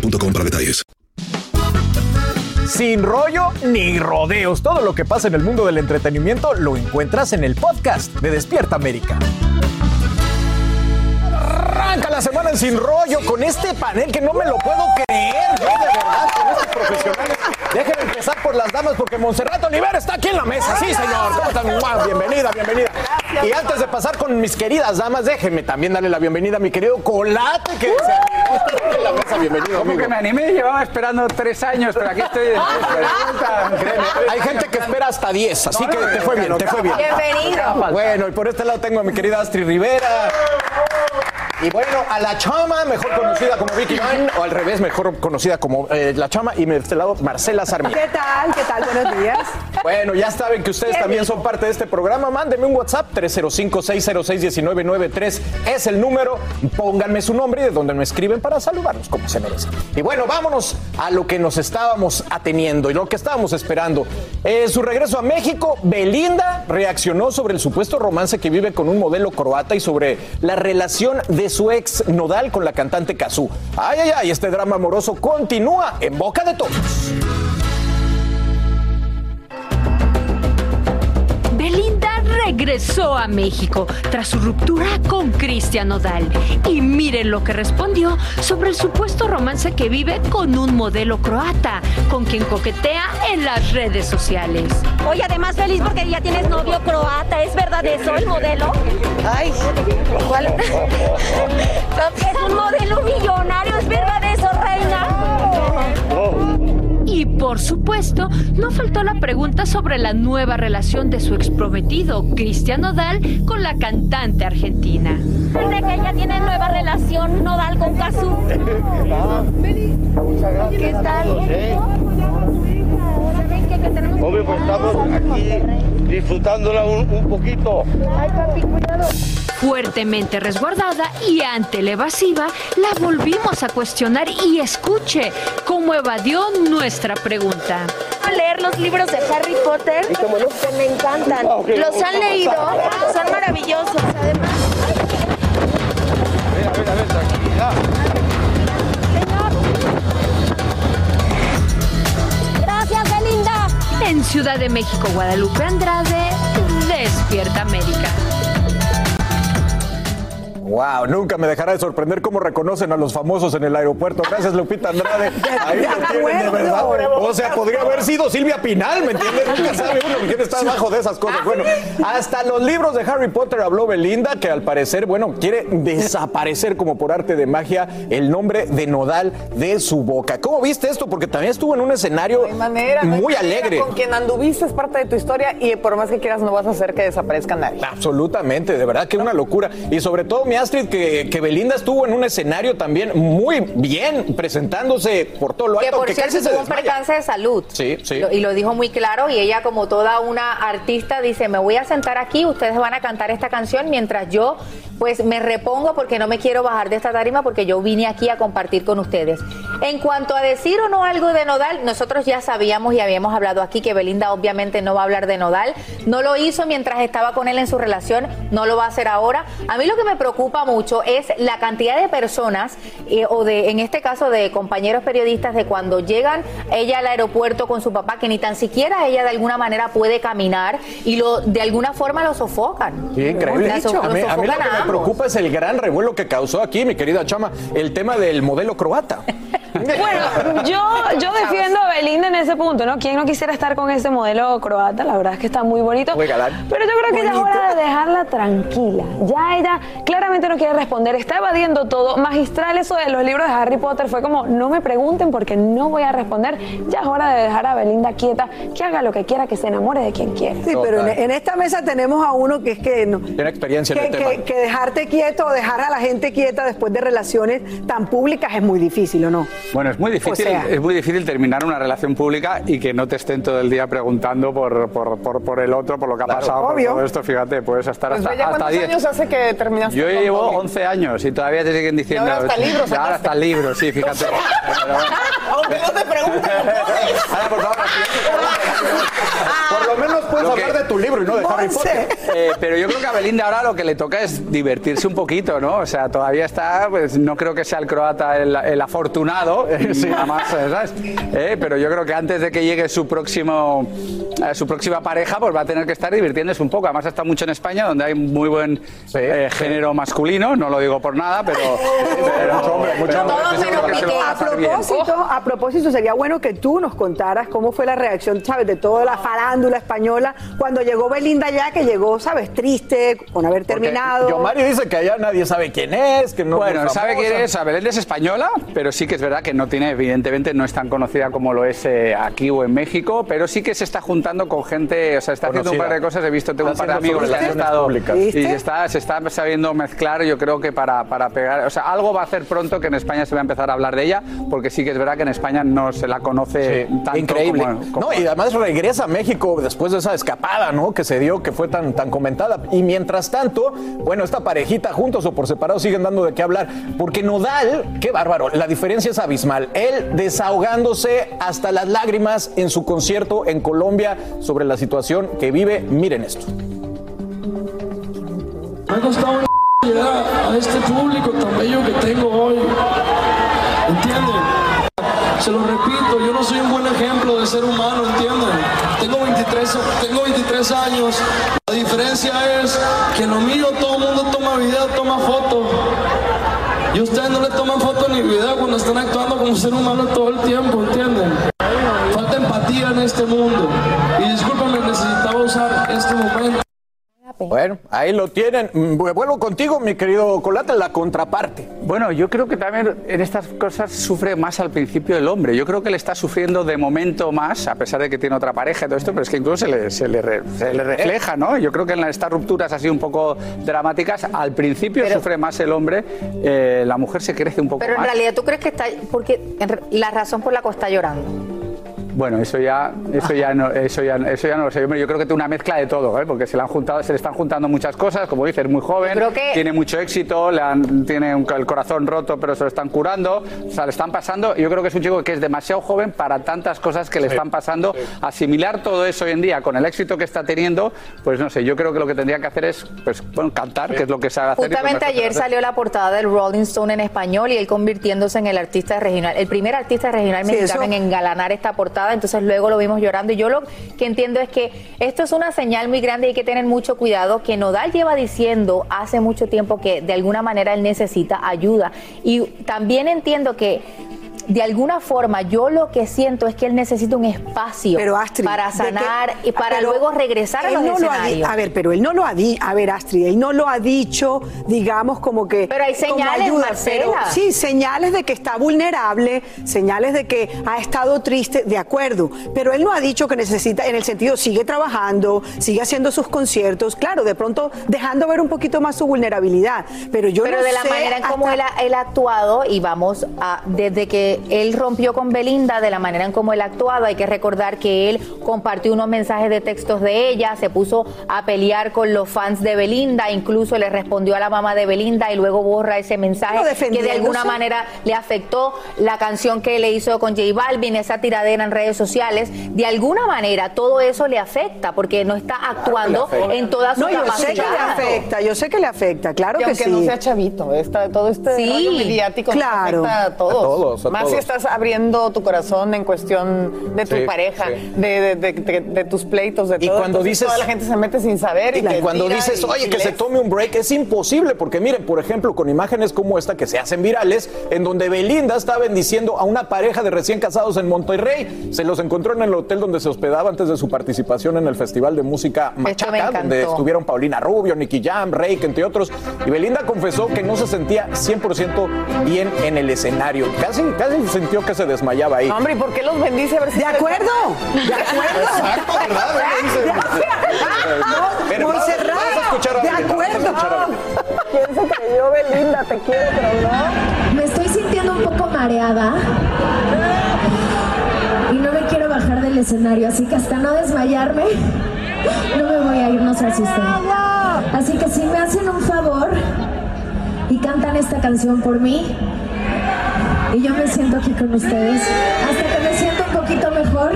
para detalles. Sin rollo ni rodeos. Todo lo que pasa en el mundo del entretenimiento lo encuentras en el podcast de Despierta América. Arranca la semana en Sin Rollo con este panel que no me lo puedo creer. Yo de verdad, con estos profesionales. Déjenme empezar por las damas porque Monserrat Oliver está aquí en la mesa. Sí, señor. ¿Cómo están? Mua, Bienvenida, bienvenida. Y antes de pasar con mis queridas damas, déjenme también darle la bienvenida a mi querido Colate que se animó en la mesa. Bienvenido, Como amigo. que me animé, llevaba esperando tres años, pero aquí estoy. de- Créeme, hay gente que espera hasta 10, así que te fue bien, te fue bien. Bienvenido. Bueno, y por este lado tengo a mi querida Astrid Rivera. Y bueno, a la chama, mejor conocida como Vicky Van, o al revés, mejor conocida como eh, la chama, y de este lado, Marcela Sarmiento. ¿Qué tal? ¿Qué tal? Buenos días. Bueno, ya saben que ustedes también son parte de este programa. Mándenme un WhatsApp, 305-606-1993 es el número. Pónganme su nombre y de donde me escriben para saludarnos como se merece. Y bueno, vámonos a lo que nos estábamos ateniendo y lo que estábamos esperando. Eh, su regreso a México, Belinda reaccionó sobre el supuesto romance que vive con un modelo croata y sobre la relación de su ex Nodal con la cantante Kazú. Ay, ay, ay, este drama amoroso continúa en boca de todos. Belinda regresó a México tras su ruptura con Cristian Nodal. Y miren lo que respondió sobre el supuesto romance que vive con un modelo croata, con quien coquetea en las redes sociales. Oye, además feliz porque ya tienes novio croata, ¿es verdad eso, el modelo? Ay, ¿cuál? es un modelo millonario, ¿es verdad eso, reina? Y por supuesto, no faltó la pregunta sobre la nueva relación de su exprometido, Cristian Nodal, con la cantante argentina. Dice que ella tiene nueva relación nodal con Kazu. ¿Qué tal? Obvio, pues estamos aquí disfrutándola un, un poquito. Ay, papi, cuidado. Fuertemente resguardada y ante la evasiva, la volvimos a cuestionar y escuche cómo evadió nuestra pregunta. a leer los libros de Harry Potter que me encantan. Ah, ok, Los han leído, pasar. son maravillosos. Además, A ver, a ver, a ver, tranquilidad. gracias, En Ciudad de México, Guadalupe Andrade, Despierta América. Wow, nunca me dejará de sorprender cómo reconocen a los famosos en el aeropuerto. Gracias, Lupita Andrade. Ahí lo tienen, de verdad. O sea, podría haber sido Silvia Pinal, ¿me entiendes? Nunca sabe uno quién está abajo de esas cosas. Bueno, hasta los libros de Harry Potter habló Belinda, que al parecer, bueno, quiere desaparecer como por arte de magia el nombre de Nodal de su boca. ¿Cómo viste esto? Porque también estuvo en un escenario manera, no hay muy manera. alegre. Con quien anduviste es parte de tu historia y por más que quieras no vas a hacer que desaparezca nadie. Absolutamente, de verdad que una locura. Y sobre todo, mi Astrid, que, que Belinda estuvo en un escenario también muy bien, presentándose por todo lo Que alto, por que cierto casi se un percance de salud. Sí, sí. Lo- y lo dijo muy claro y ella como toda una artista dice, me voy a sentar aquí, ustedes van a cantar esta canción mientras yo pues me repongo porque no me quiero bajar de esta tarima porque yo vine aquí a compartir con ustedes. En cuanto a decir o no algo de Nodal, nosotros ya sabíamos y habíamos hablado aquí que Belinda obviamente no va a hablar de Nodal. No lo hizo mientras estaba con él en su relación, no lo va a hacer ahora. A mí lo que me preocupa mucho es la cantidad de personas eh, o de, en este caso, de compañeros periodistas de cuando llegan ella al aeropuerto con su papá, que ni tan siquiera ella de alguna manera puede caminar y lo de alguna forma lo sofocan. Sí, increíble. La so- a, mí, lo a mí lo sofocan que me preocupa es el gran revuelo que causó aquí, mi querida Chama, el tema del modelo croata. Bueno, yo, yo defiendo a Belinda en ese punto, ¿no? ¿Quién no quisiera estar con ese modelo croata? La verdad es que está muy bonito. Muy galán. Pero yo creo que ya es hora de dejarla tranquila. Ya ella claramente no quiere responder, está evadiendo todo. Magistral eso de los libros de Harry Potter fue como, no me pregunten porque no voy a responder. Ya es hora de dejar a Belinda quieta, que haga lo que quiera, que se enamore de quien quiera. Sí, pero en, en esta mesa tenemos a uno que es que no, Tiene experiencia en que, tema. que- que dejarte quieto o dejar a la gente quieta después de relaciones tan públicas es muy difícil, ¿o no? Bueno, es muy difícil, O sea- es muy difícil terminar una relación pública y que no te estén todo el día preguntando por, por, por, por el otro, por lo que ha pasado, por todo esto. Fíjate, puedes estar Pues, hasta, ¿cuántos 10. años hace que terminaste Yo llevo Bobby? 11 años y todavía te siguen diciendo. ahora hasta libros Ya, Ahora sacaste. hasta libros, sí, fíjate. Aunque no te pregunten, Ahora, por favor, Por lo menos puedes Lo que- hablar de tu libro y no de Harry Potter. Eh, pero yo creo que a Belinda ahora lo que le toca es divertirse un poquito, ¿no? O sea, todavía está, pues no creo que sea el croata el, el afortunado, sí, nada más, eh, ¿sabes? Eh, pero yo creo que antes de que llegue su próximo eh, su próxima pareja, pues va a tener que estar divirtiéndose un poco. Además está mucho en España, donde hay muy buen eh, género masculino, no lo digo por nada, pero... mucho hombre, mucho hombre. a A propósito, a propósito, sería bueno que tú nos contaras cómo fue la reacción, ¿sabes? De toda la farándula española cuando llegó Belinda ya, que llegó, ¿sabes? Triste, con haber terminado. Yo Mario dice que allá nadie sabe quién es, que no Bueno, sabe quién es, Belinda es española, pero sí que es verdad que no tiene, evidentemente, no es tan conocida como lo es eh, aquí o en México, pero sí que se está juntando con gente, o sea, está haciendo un Conocida. par de cosas, he visto, tengo un par de amigos que han estado públicas. y se está, se está sabiendo mezclar, yo creo que para, para pegar, o sea, algo va a hacer pronto que en España se va a empezar a hablar de ella, porque sí que es verdad que en España no se la conoce tanto Increíble. como- como- No, y además regresa a México después de esa escapada, ¿no? Que se dio, que fue tan, tan comentada. Y mientras tanto, bueno, esta parejita juntos o por separado siguen dando de qué hablar. Porque Nodal, qué bárbaro, la diferencia es abismal. Él desahogándose hasta las lágrimas en su concierto en Colombia sobre la situación que vive. Miren esto. Me ha costado llegar a este público tan bello que tengo hoy. ¿Entienden? Se lo repito, yo no soy un buen ejemplo de ser humano, ¿entienden? Tengo 23, tengo 23 años. La diferencia es que en lo mío todo el mundo toma video, toma fotos. Y ustedes no le toman fotos ni video cuando están actuando como ser humano todo el tiempo, ¿entienden? Falta empatía en este mundo. Y discúlpame, necesitaba usar este momento. Bueno, ahí lo tienen. Mm, Vuelvo contigo, mi querido Colate, la contraparte. Bueno, yo creo que también en estas cosas sufre más al principio el hombre. Yo creo que le está sufriendo de momento más, a pesar de que tiene otra pareja y todo esto, pero es que incluso se le, se le, re- se le refleja, ¿no? Yo creo que en estas rupturas así un poco dramáticas, al principio sufre más el hombre, eh, la mujer se crece un poco Pero en más. realidad tú crees que está, porque en la razón por la que está llorando. Bueno, eso ya, eso ya no, eso ya, eso ya no lo sé. Yo creo que tiene una mezcla de todo, ¿eh? porque se le han juntado, se le están juntando muchas cosas. Como dices, muy joven, que- tiene mucho éxito, le han- tiene un- el corazón roto, pero se lo están curando, o sea, le están pasando. Yo creo que es un chico que es demasiado joven para tantas cosas que le están pasando. Asimilar todo eso hoy en día con el éxito que está teniendo, pues no sé. Yo creo que lo que tendría que hacer es, pues, bueno, cantar, que es lo que sabe hacer. Justamente ayer hacer. salió la portada del Rolling Stone en español y él convirtiéndose en el artista regional, el primer artista regional Sí, mexicano eso- en engalanar esta portada, entonces luego lo vimos llorando. Y yo lo que entiendo es que esto es una señal muy grande y hay que tener mucho cuidado que Nodal lleva diciendo hace mucho tiempo que de alguna manera él necesita ayuda. Y también entiendo que de alguna forma yo lo que siento es que él necesita un espacio para sanar y para Pero luego regresar a los no lo ha. A ver, pero él no lo ha dicho. A ver, Astrid, él no lo ha dicho, digamos, como que. Pero hay señales, ayuda, Marcela. pero sí, señales de que está vulnerable, señales de que ha estado triste, de acuerdo. Pero él no ha dicho que necesita, en el sentido, sigue trabajando, sigue haciendo sus conciertos, claro, de pronto dejando ver un poquito más su vulnerabilidad. Pero yo Pero no de la sé manera en cómo él ha, él ha actuado y vamos a desde que él rompió con Belinda de la manera en cómo él ha actuado. Hay que recordar que él compartió unos mensajes de textos de ella, se puso a pelear con los fans de Belinda, incluso le respondió a la mamá de Belinda y luego borra ese mensaje que de alguna manera le afectó la canción que le hizo con J Balvin, esa tiradera en redes sociales. De alguna manera todo eso le afecta porque no está actuando en toda su No, yo sé que le afecta, yo sé que le afecta, claro Y que aunque sí. no sea chavito, esta- todo este Sí, rollo mediático claro. afecta a todos. A todos, a Más si estás abriendo tu corazón en cuestión de tu Sí, pareja, sí. de, de- de- de- de tus pleitos, de Y todo. cuando Entonces, dices- toda la gente se mete sin saber y, cuando dices, y- oye, y que se tome un break, es imposible, porque miren, por ejemplo, con imágenes como esta que se hacen virales, en donde Belinda está bendiciendo a una pareja de recién casados en Monterrey. Se los encontró en el hotel donde se hospedaba antes de su participación en el Festival de Música Machaca, donde estuvieron Paulina Rubio, Nicky Jam, Rake, entre otros. Y Belinda confesó que no se sentía 100% bien en el escenario. Casi, casi sintió que se desmayaba ahí. Hombre, ¿y por qué los bendice? A ver si De acuerdo, de acuerdo. Exacto, ¿verdad? Montserrat, de acuerdo. ¿Quién se creyó Belinda? Te quiero, pero no. Me estoy sintiendo un poco mareada y no me quiero bajar del escenario, así que hasta no desmayarme, no me voy a ir, no se asusten. Así que si me hacen un favor y cantan esta canción por mí, y yo me siento aquí con ustedes, hasta que me siento un poquito mejor,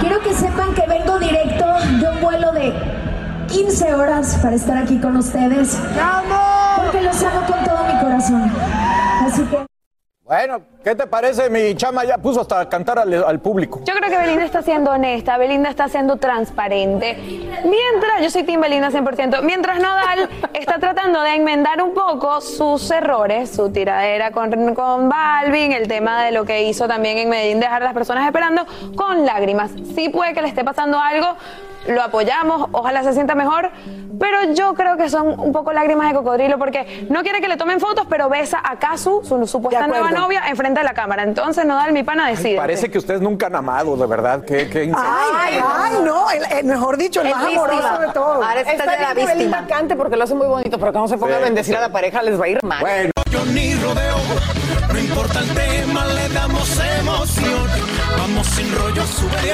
quiero que sepan que vengo directo de un vuelo de 15 horas para estar aquí con ustedes. Porque los amo con todo mi corazón. Así que... Bueno, ¿qué te parece? Mi chama ya puso hasta cantar al, público. Yo creo que Belinda está siendo honesta, Belinda está siendo transparente. Mientras, yo soy Team Belinda 100%, mientras Nodal está tratando de enmendar un poco sus errores, su tiradera con, con Balvin, el tema de lo que hizo también en Medellín, dejar a las personas esperando con lágrimas. Sí puede que le esté pasando algo, lo apoyamos, ojalá se sienta mejor, pero yo creo que son un poco lágrimas de cocodrilo porque no quiere que le tomen fotos, pero besa a Kazu, su supuesta nueva novia, enfrente de la cámara. Entonces, Nodal, mi pana, decide. Parece que ustedes nunca han amado, de verdad. Qué, qué Ay, insensible. ay, no, el, el mejor dicho, el, El más amoroso víctima. de todos. Ahora está Está de la que víctima. Cante porque lo hace muy bonito, pero cuando se ponga Sí, a bendecir sí. a la pareja les va a ir mal. Bueno, Yo ni rodeo, no importa el tema, le damos emoción.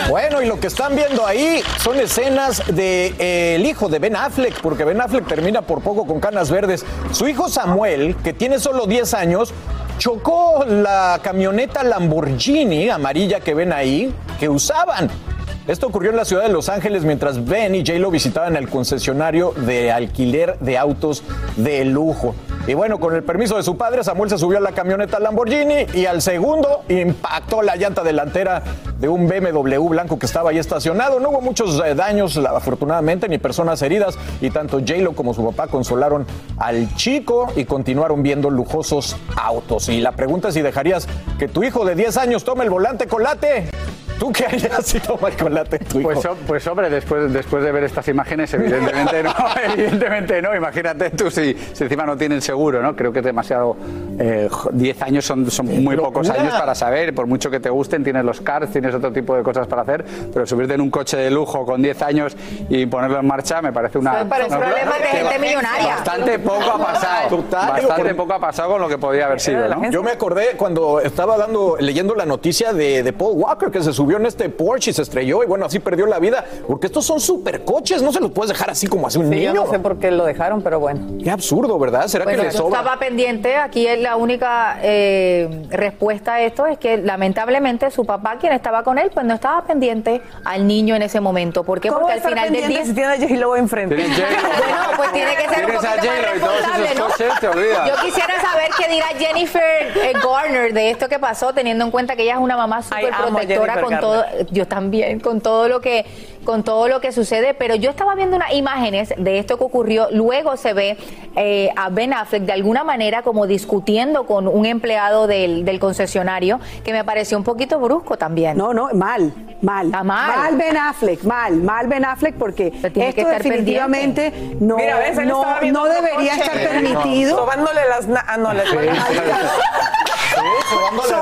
Bueno, y lo que están viendo ahí son escenas de eh, hijo de Ben Affleck, porque Ben Affleck termina por poco con canas verdes. Su hijo Samuel, que tiene solo 10 años, chocó la camioneta Lamborghini amarilla que ven ahí, que usaban. Esto ocurrió en la ciudad de Los Ángeles mientras Ben y J-Lo visitaban el concesionario de alquiler de autos de lujo. Y bueno, con el permiso de su padre, Samuel se subió a la camioneta Lamborghini y al segundo impactó la llanta delantera de un BMW blanco que estaba ahí estacionado. No hubo muchos eh, daños, afortunadamente, ni personas heridas. Y tanto J-Lo como su papá consolaron al chico y continuaron viendo lujosos autos. Y la pregunta es si dejarías que tu hijo de 10 años tome el volante colate. ¿Tú qué harías si toma el colate tu hijo? Pues, pues hombre, después, después de ver estas imágenes, evidentemente no, evidentemente no. Imagínate tú si, si encima no tienen seguro, ¿no? Creo que es demasiado. eh, jo- 10 años son, son muy pocos años para saber, por mucho que te gusten, tienes los cars, tienes otro tipo de cosas para hacer, pero subirte en un coche de lujo con 10 años y ponerlo en marcha me parece una. Pero es una- problema de que gente ba- millonaria. Bastante poco ha pasado. Total. Bastante Digo, poco ha pasado con lo que podía haber sido, ¿no? Yo me acordé cuando estaba dando, leyendo la noticia de, de Paul Walker que se subió en este Porsche y se estrelló y bueno, así perdió la vida. Porque estos son supercoches, no se los puedes dejar así como hace un Sí, yo niño. no sé por qué lo dejaron, pero bueno. Qué absurdo, ¿verdad? ¿Será Bueno, que le yo sobra? estaba pendiente. Aquí es la única eh, respuesta a esto es que lamentablemente su papá, quien estaba con él, pues no estaba pendiente al niño en ese momento. ¿Por qué? ¿Cómo Porque al final del día si tiene a J-Lo enfrente? Bueno, pues tiene que ser un poquito más responsable, ¿no? coches. Yo quisiera saber qué dirá Jennifer eh, Garner de esto que pasó, teniendo en cuenta que ella es una mamá súper protectora Jennifer con todo, yo también, con todo lo que, con todo lo que sucede. Pero yo estaba viendo unas imágenes de esto que ocurrió. Luego se ve eh, a Ben Affleck de alguna manera como discutiendo con un empleado del, del concesionario, que me pareció un poquito brusco también. No, no, mal, mal. Está mal. Mal Ben Affleck, mal, mal Ben Affleck porque tiene que esto estar definitivamente no, Mira, ves, no, no debería estar Sí, permitido. Sobándole las... na- Ah, no, le Sobando, Donde la sobando. espalda pierde su Sí,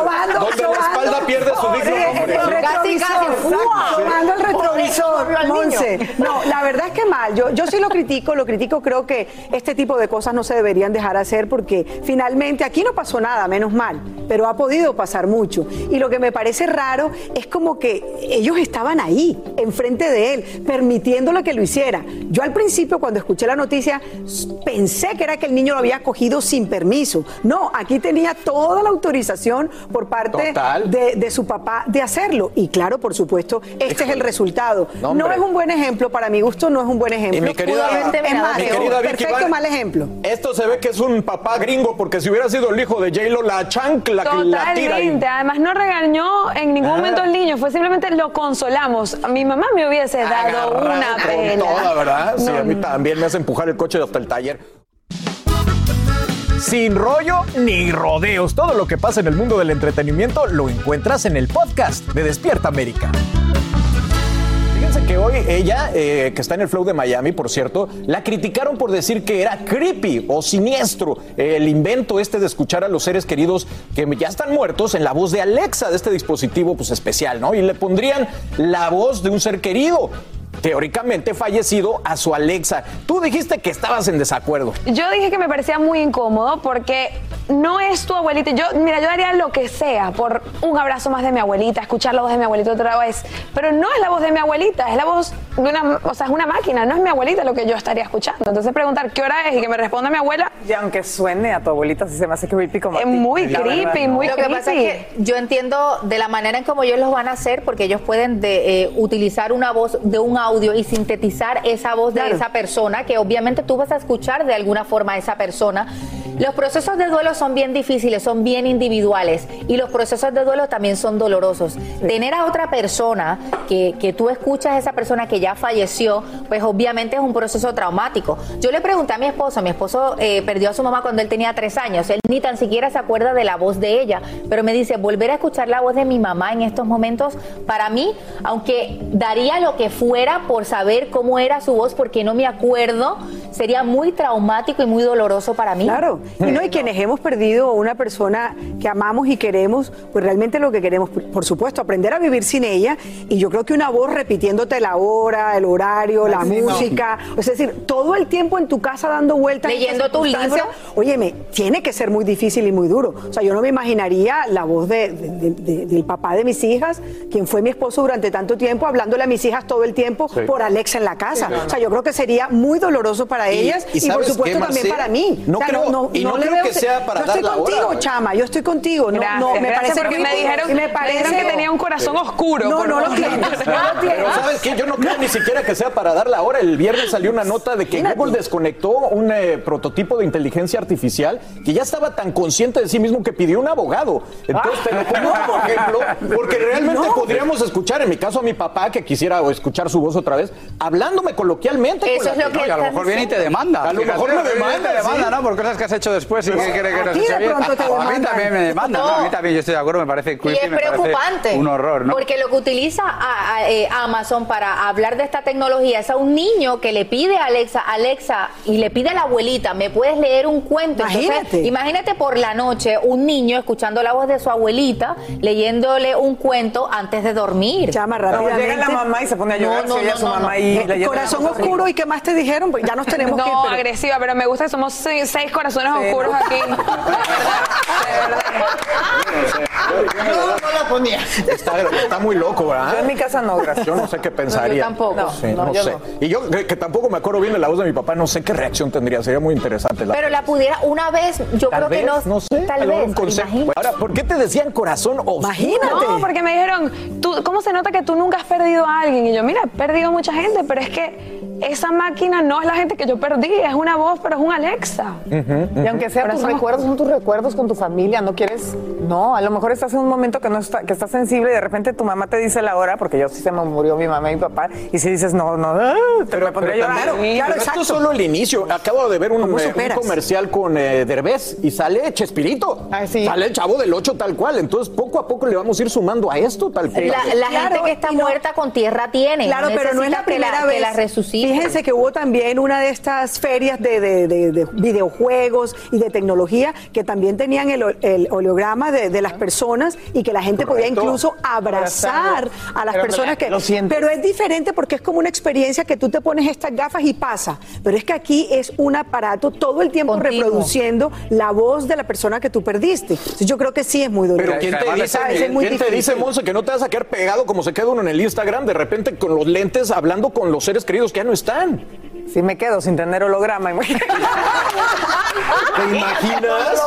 guys Tomando el retrovisor. Monse. No, la verdad es que mal. Yo, yo sí lo critico, lo critico. Creo que este tipo de cosas no se deberían dejar hacer porque finalmente aquí no pasó nada, menos mal, pero ha podido pasar mucho. Y lo que me parece raro es como que ellos estaban ahí, enfrente de él, permitiéndole que lo hiciera. Yo al principio, cuando escuché la noticia, pensé que era que el niño lo había cogido sin permiso. No, aquí tenía toda la autorización por parte de, de su papá de hacerlo. Y claro, por supuesto, este es el resultado. No, es un buen ejemplo, para mi gusto no es un buen ejemplo. Y mi querida, mi Vicky Perfecto, Van- mal ejemplo. Esto se ve que es un papá gringo, porque si hubiera sido el hijo de J-Lo, la chancla que la tira y... Además, no regañó en ningún Ah. momento al niño, fue simplemente lo consolamos. A mi mamá me hubiese dado una pena. toda, ¿verdad? Sí, No, a mí también me hace empujar el coche hasta el taller. Sin rollo ni rodeos. Todo lo que pasa en el mundo del entretenimiento lo encuentras en el podcast de Despierta América. Fíjense que hoy ella, eh, que está en el flow de Miami, por cierto, la criticaron por decir que era creepy o siniestro el invento este de escuchar a los seres queridos que ya están muertos en la voz de Alexa de este dispositivo pues especial, ¿no? Y le pondrían la voz de un ser querido. Teóricamente fallecido a su Alexa. Tú dijiste que estabas en desacuerdo. Yo dije que me parecía muy incómodo porque no es tu abuelita. Yo, mira, yo haría lo que sea por un abrazo más de mi abuelita, escuchar la voz de mi abuelita otra vez. Pero no es la voz de mi abuelita, es la voz de una, o sea, es una máquina, no es mi abuelita lo que yo estaría escuchando. Entonces preguntar qué hora es y que me responda mi abuela. Y aunque suene a tu abuelita, sí se me hace creepy como. Es muy creepy, muy Lo que pasa es que yo entiendo de la manera en cómo ellos los van a hacer, porque ellos pueden de, eh, utilizar una voz de un audio y sintetizar esa voz de esa persona, que obviamente tú vas a escuchar de alguna forma a esa persona. Los procesos de duelo son bien difíciles, son bien individuales y los procesos de duelo también son dolorosos. Tener a otra persona que, que tú escuchas a esa persona que ya falleció, pues obviamente es un proceso traumático. Yo le pregunté a mi esposo, mi esposo eh, perdió a su mamá cuando él tenía tres años, él ni tan siquiera se acuerda de la voz de ella, pero me dice, volver a escuchar la voz de mi mamá en estos momentos, para mí, aunque daría lo que fuera por saber cómo era su voz, porque no me acuerdo, sería muy traumático y muy doloroso para mí. Claro. Y no, y quienes hemos perdido a una persona que amamos y queremos, pues realmente lo que queremos, por supuesto, aprender a vivir sin ella. Y yo creo que una voz repitiéndote la hora, el horario, la sí, no. música, es decir, todo el tiempo en tu casa dando vueltas. en Leyendo tu circunstancia, Óyeme, tiene que ser muy difícil y muy duro. O sea, yo no me imaginaría la voz de- de- de- de- del papá de mis hijas, quien fue mi esposo durante tanto tiempo, hablándole a mis hijas todo el tiempo Sí. por Alexa en la casa. Sí, no, no. O sea, yo creo que sería muy doloroso para Y- ellas y y, por ¿sabes supuesto qué, también para mí. No O sea, creo- y no le creo veo- que sea para Yo dar estoy la hora, contigo, güey. chama, yo estoy contigo. No, Gracias, no, me parece porque me dijeron- me parece que tenía un corazón oscuro, No, no lo favor. tienes. No lo tienes. Pero ¿sabes qué? Yo no creo ni siquiera que sea para dar la hora. El viernes salió una nota de que Google desconectó un eh, prototipo de inteligencia artificial que ya estaba tan consciente de sí mismo que pidió un abogado. Entonces te lo pongo como ejemplo, porque realmente No. podríamos escuchar, en mi caso a mi papá, que quisiera escuchar su voz otra vez, hablándome coloquialmente. Eso con es la- lo que a lo mejor viene y te demanda. A lo mejor me demanda, te demanda, sí. ¿no? Por cosas que has hecho después y que quiere que nos eche bien. A mí demandan. también me demanda, ¿no? A mí también, yo estoy de acuerdo, me parece Y creepy, es me parece preocupante. un horror, ¿no? Porque lo que utiliza a- a- eh, Amazon para hablar de esta tecnología es a un niño que le pide a Alexa, Alexa, y le pide a la abuelita, ¿me puedes leer un cuento? Entonces, Imagínate. imagínate por la noche un niño escuchando la voz de su abuelita, leyéndole un cuento antes de dormir. Chama, No, rápidamente. llega la mamá y se pone a llorar, No, no, a su no, mamá no. y Eh, le Corazón oscuro, ¿y qué más te dijeron? Pues ya nos tenemos que ir. No, pero- agresiva, pero me gusta que somos seis, seis corazones oscuros aquí. No, no la ponía. Está, está muy loco, ¿verdad? Yo en mi casa no, gracias. Yo no sé qué pensaría. No, yo tampoco. No, Sí, no, no yo sé. no. Y yo que, que tampoco me acuerdo bien de la voz de mi papá, no sé qué reacción tendría. Sería muy interesante. La... Pero la pudiera, una vez, yo Tal creo vez, que no. no sé. Tal a vez. un consejo. Ahora, ¿por qué te decían corazón oscuro? Imagínate. No, porque me dijeron, ¿tú, ¿cómo se nota que tú nunca has perdido a alguien? Y yo, mira, he perdido mucha gente, pero es que esa máquina no es la gente que yo perdí, es una voz, pero es un Alexa. Y aunque sea tus Corazón recuerdos, son tus recuerdos con tu familia, no quieres, no, a lo mejor estás en un momento que no está, que estás sensible y de repente tu mamá te dice la hora, porque yo sí se me murió mi mamá y mi papá, y si dices no, no, ah, te me a llorar. Claro, claro, pero esto es solo el inicio. Acabo de ver un, ¿Cómo eh, un comercial con eh, Derbez y sale Chespirito. Ah, sí. Sale el chavo del 8 tal cual. Entonces, poco a poco le vamos a ir sumando a esto tal cual. La, la Claro, gente que está no- muerta con tierra tiene. Claro, pero no es la que primera que vez. la. Fíjense que hubo también una de estas ferias de, de- de- de videojuegos y de tecnología que también tenían el, el oleograma de, de las personas y que la gente podía Correcto. incluso abrazar a las Pero personas que... lo sientes. Pero es diferente porque es como una experiencia que tú te pones estas gafas y pasa. Pero es que aquí es un aparato todo el tiempo reproduciendo la voz de la persona que tú perdiste. Entonces, yo creo que sí es muy doloroso. Pero ¿quién te ¿Sabes? dice, Es muy ¿quién te difícil. dice, Monse, que no te vas a quedar pegado como se queda uno en el Instagram de repente con los lentes hablando con los seres queridos que ya no están? Si me quedo sin tener holograma, imagínate. ¿Te imaginas?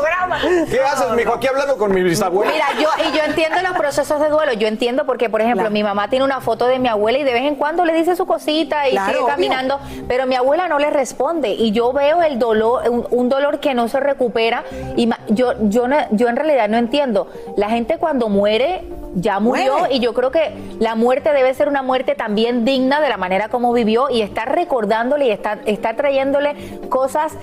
¿Qué haces, mijo? Aquí hablando con mi bisabuela. Mira, yo y yo entiendo los procesos de duelo. Yo entiendo porque, por ejemplo, mi mamá tiene una foto de mi abuela y de vez en cuando le dice su cosita y Claro, sigue obvio. caminando, pero mi abuela no le responde y yo veo el dolor, un, un dolor que no se recupera y yo yo no- yo en realidad no entiendo. La gente cuando muere ya murió Muere. y yo creo que la muerte debe ser una muerte también digna de la manera como vivió y estar recordándole y estar, estar trayéndole cosas,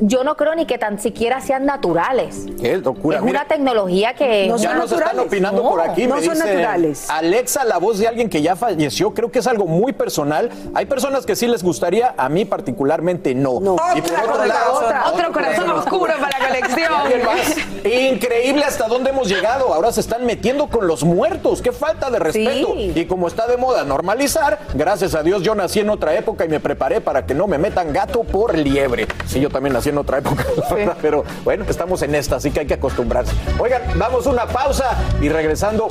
yo no creo ni que tan siquiera sean naturales. Qué locura. es Mira, una tecnología que ya nos están opinando No, por aquí. no me son naturales. Alexa, la voz de alguien que ya falleció, creo que es algo muy personal. Hay personas que sí les gustaría, a mí particularmente no. Y por Otra, otro lado, otra, otro corazón oscuro para la colección. Increíble hasta dónde hemos llegado. Ahora se están metiendo con los muertos. Qué falta de respeto. Sí. Y como está de moda normalizar, gracias a Dios yo nací en otra época y me preparé para que no me metan gato por liebre. Sí, yo también nací en otra época, verdad, pero bueno, estamos en esta, así que hay que acostumbrarse. Oigan, vamos a una pausa y regresando.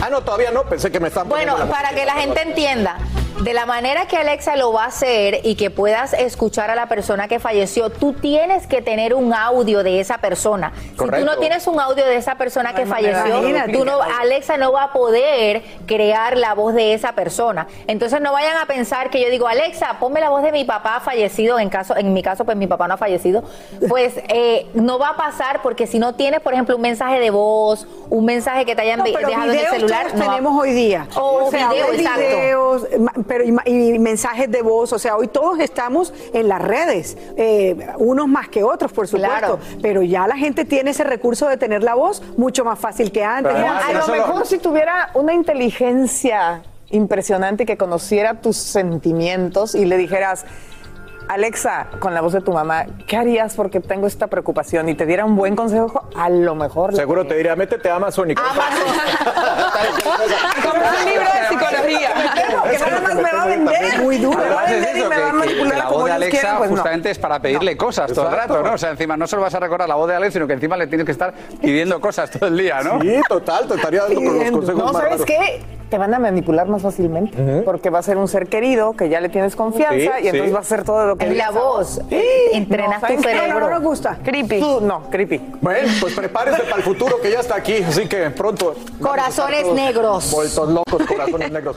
Ah, no, todavía no, pensé que me estaban Bueno, la para que la gente entienda, de la manera que Alexa lo va a hacer y que puedas escuchar a la persona que falleció, tú tienes que tener un audio de esa persona. Si tú no tienes un audio de esa persona que falleció, tú no, Alexa no va a poder crear la voz de esa persona. Entonces no vayan a pensar que yo digo, Alexa, ponme la voz de mi papá fallecido, en caso, en mi caso, pues mi papá no ha fallecido. Pues eh, no va a pasar porque si no tienes, por ejemplo, un mensaje de voz, un mensaje que te hayan No, de- pero dejado en el celular. todos no va- tenemos hoy día. O O sea, video, videos, pero y, mensajes de voz. O sea, hoy todos estamos en las redes, eh, unos más que otros, por supuesto. Claro. Pero ya la gente tiene ese recurso de tener la voz mucho más fácil que antes. Mira, a lo mejor si tuviera una inteligencia impresionante que conociera tus sentimientos y le dijeras, Alexa, con la voz de tu mamá, ¿qué harías porque tengo esta preocupación? Y te diera un buen consejo, a lo mejor. Seguro te diría, métete a Amazon y Comprar un libro de psicología. Que nada más me va a vender. Muy duro. Me va a vender y me va a manipular la como voz de Alexa quieren, pues no. justamente es para pedirle cosas todo el rato, ¿no? O sea, encima no solo vas a recordar la voz de Alexa, sino que encima le tienes que estar pidiendo cosas todo el día, ¿no? Sí, total, te estaría dando con los consejos No, más ¿sabes qué? Te van a manipular más fácilmente. Porque va a ser un ser querido que ya le tienes confianza Sí, y entonces sí. va a hacer todo lo que Es la voz. Entrenas tu ¿saben qué? cerebro. No, no nos gusta. Creepy. Tú, no, creepy. Bueno, pues prepárese para el futuro que ya está aquí, así que pronto. Corazones negros. Vueltos locos, corazones negros.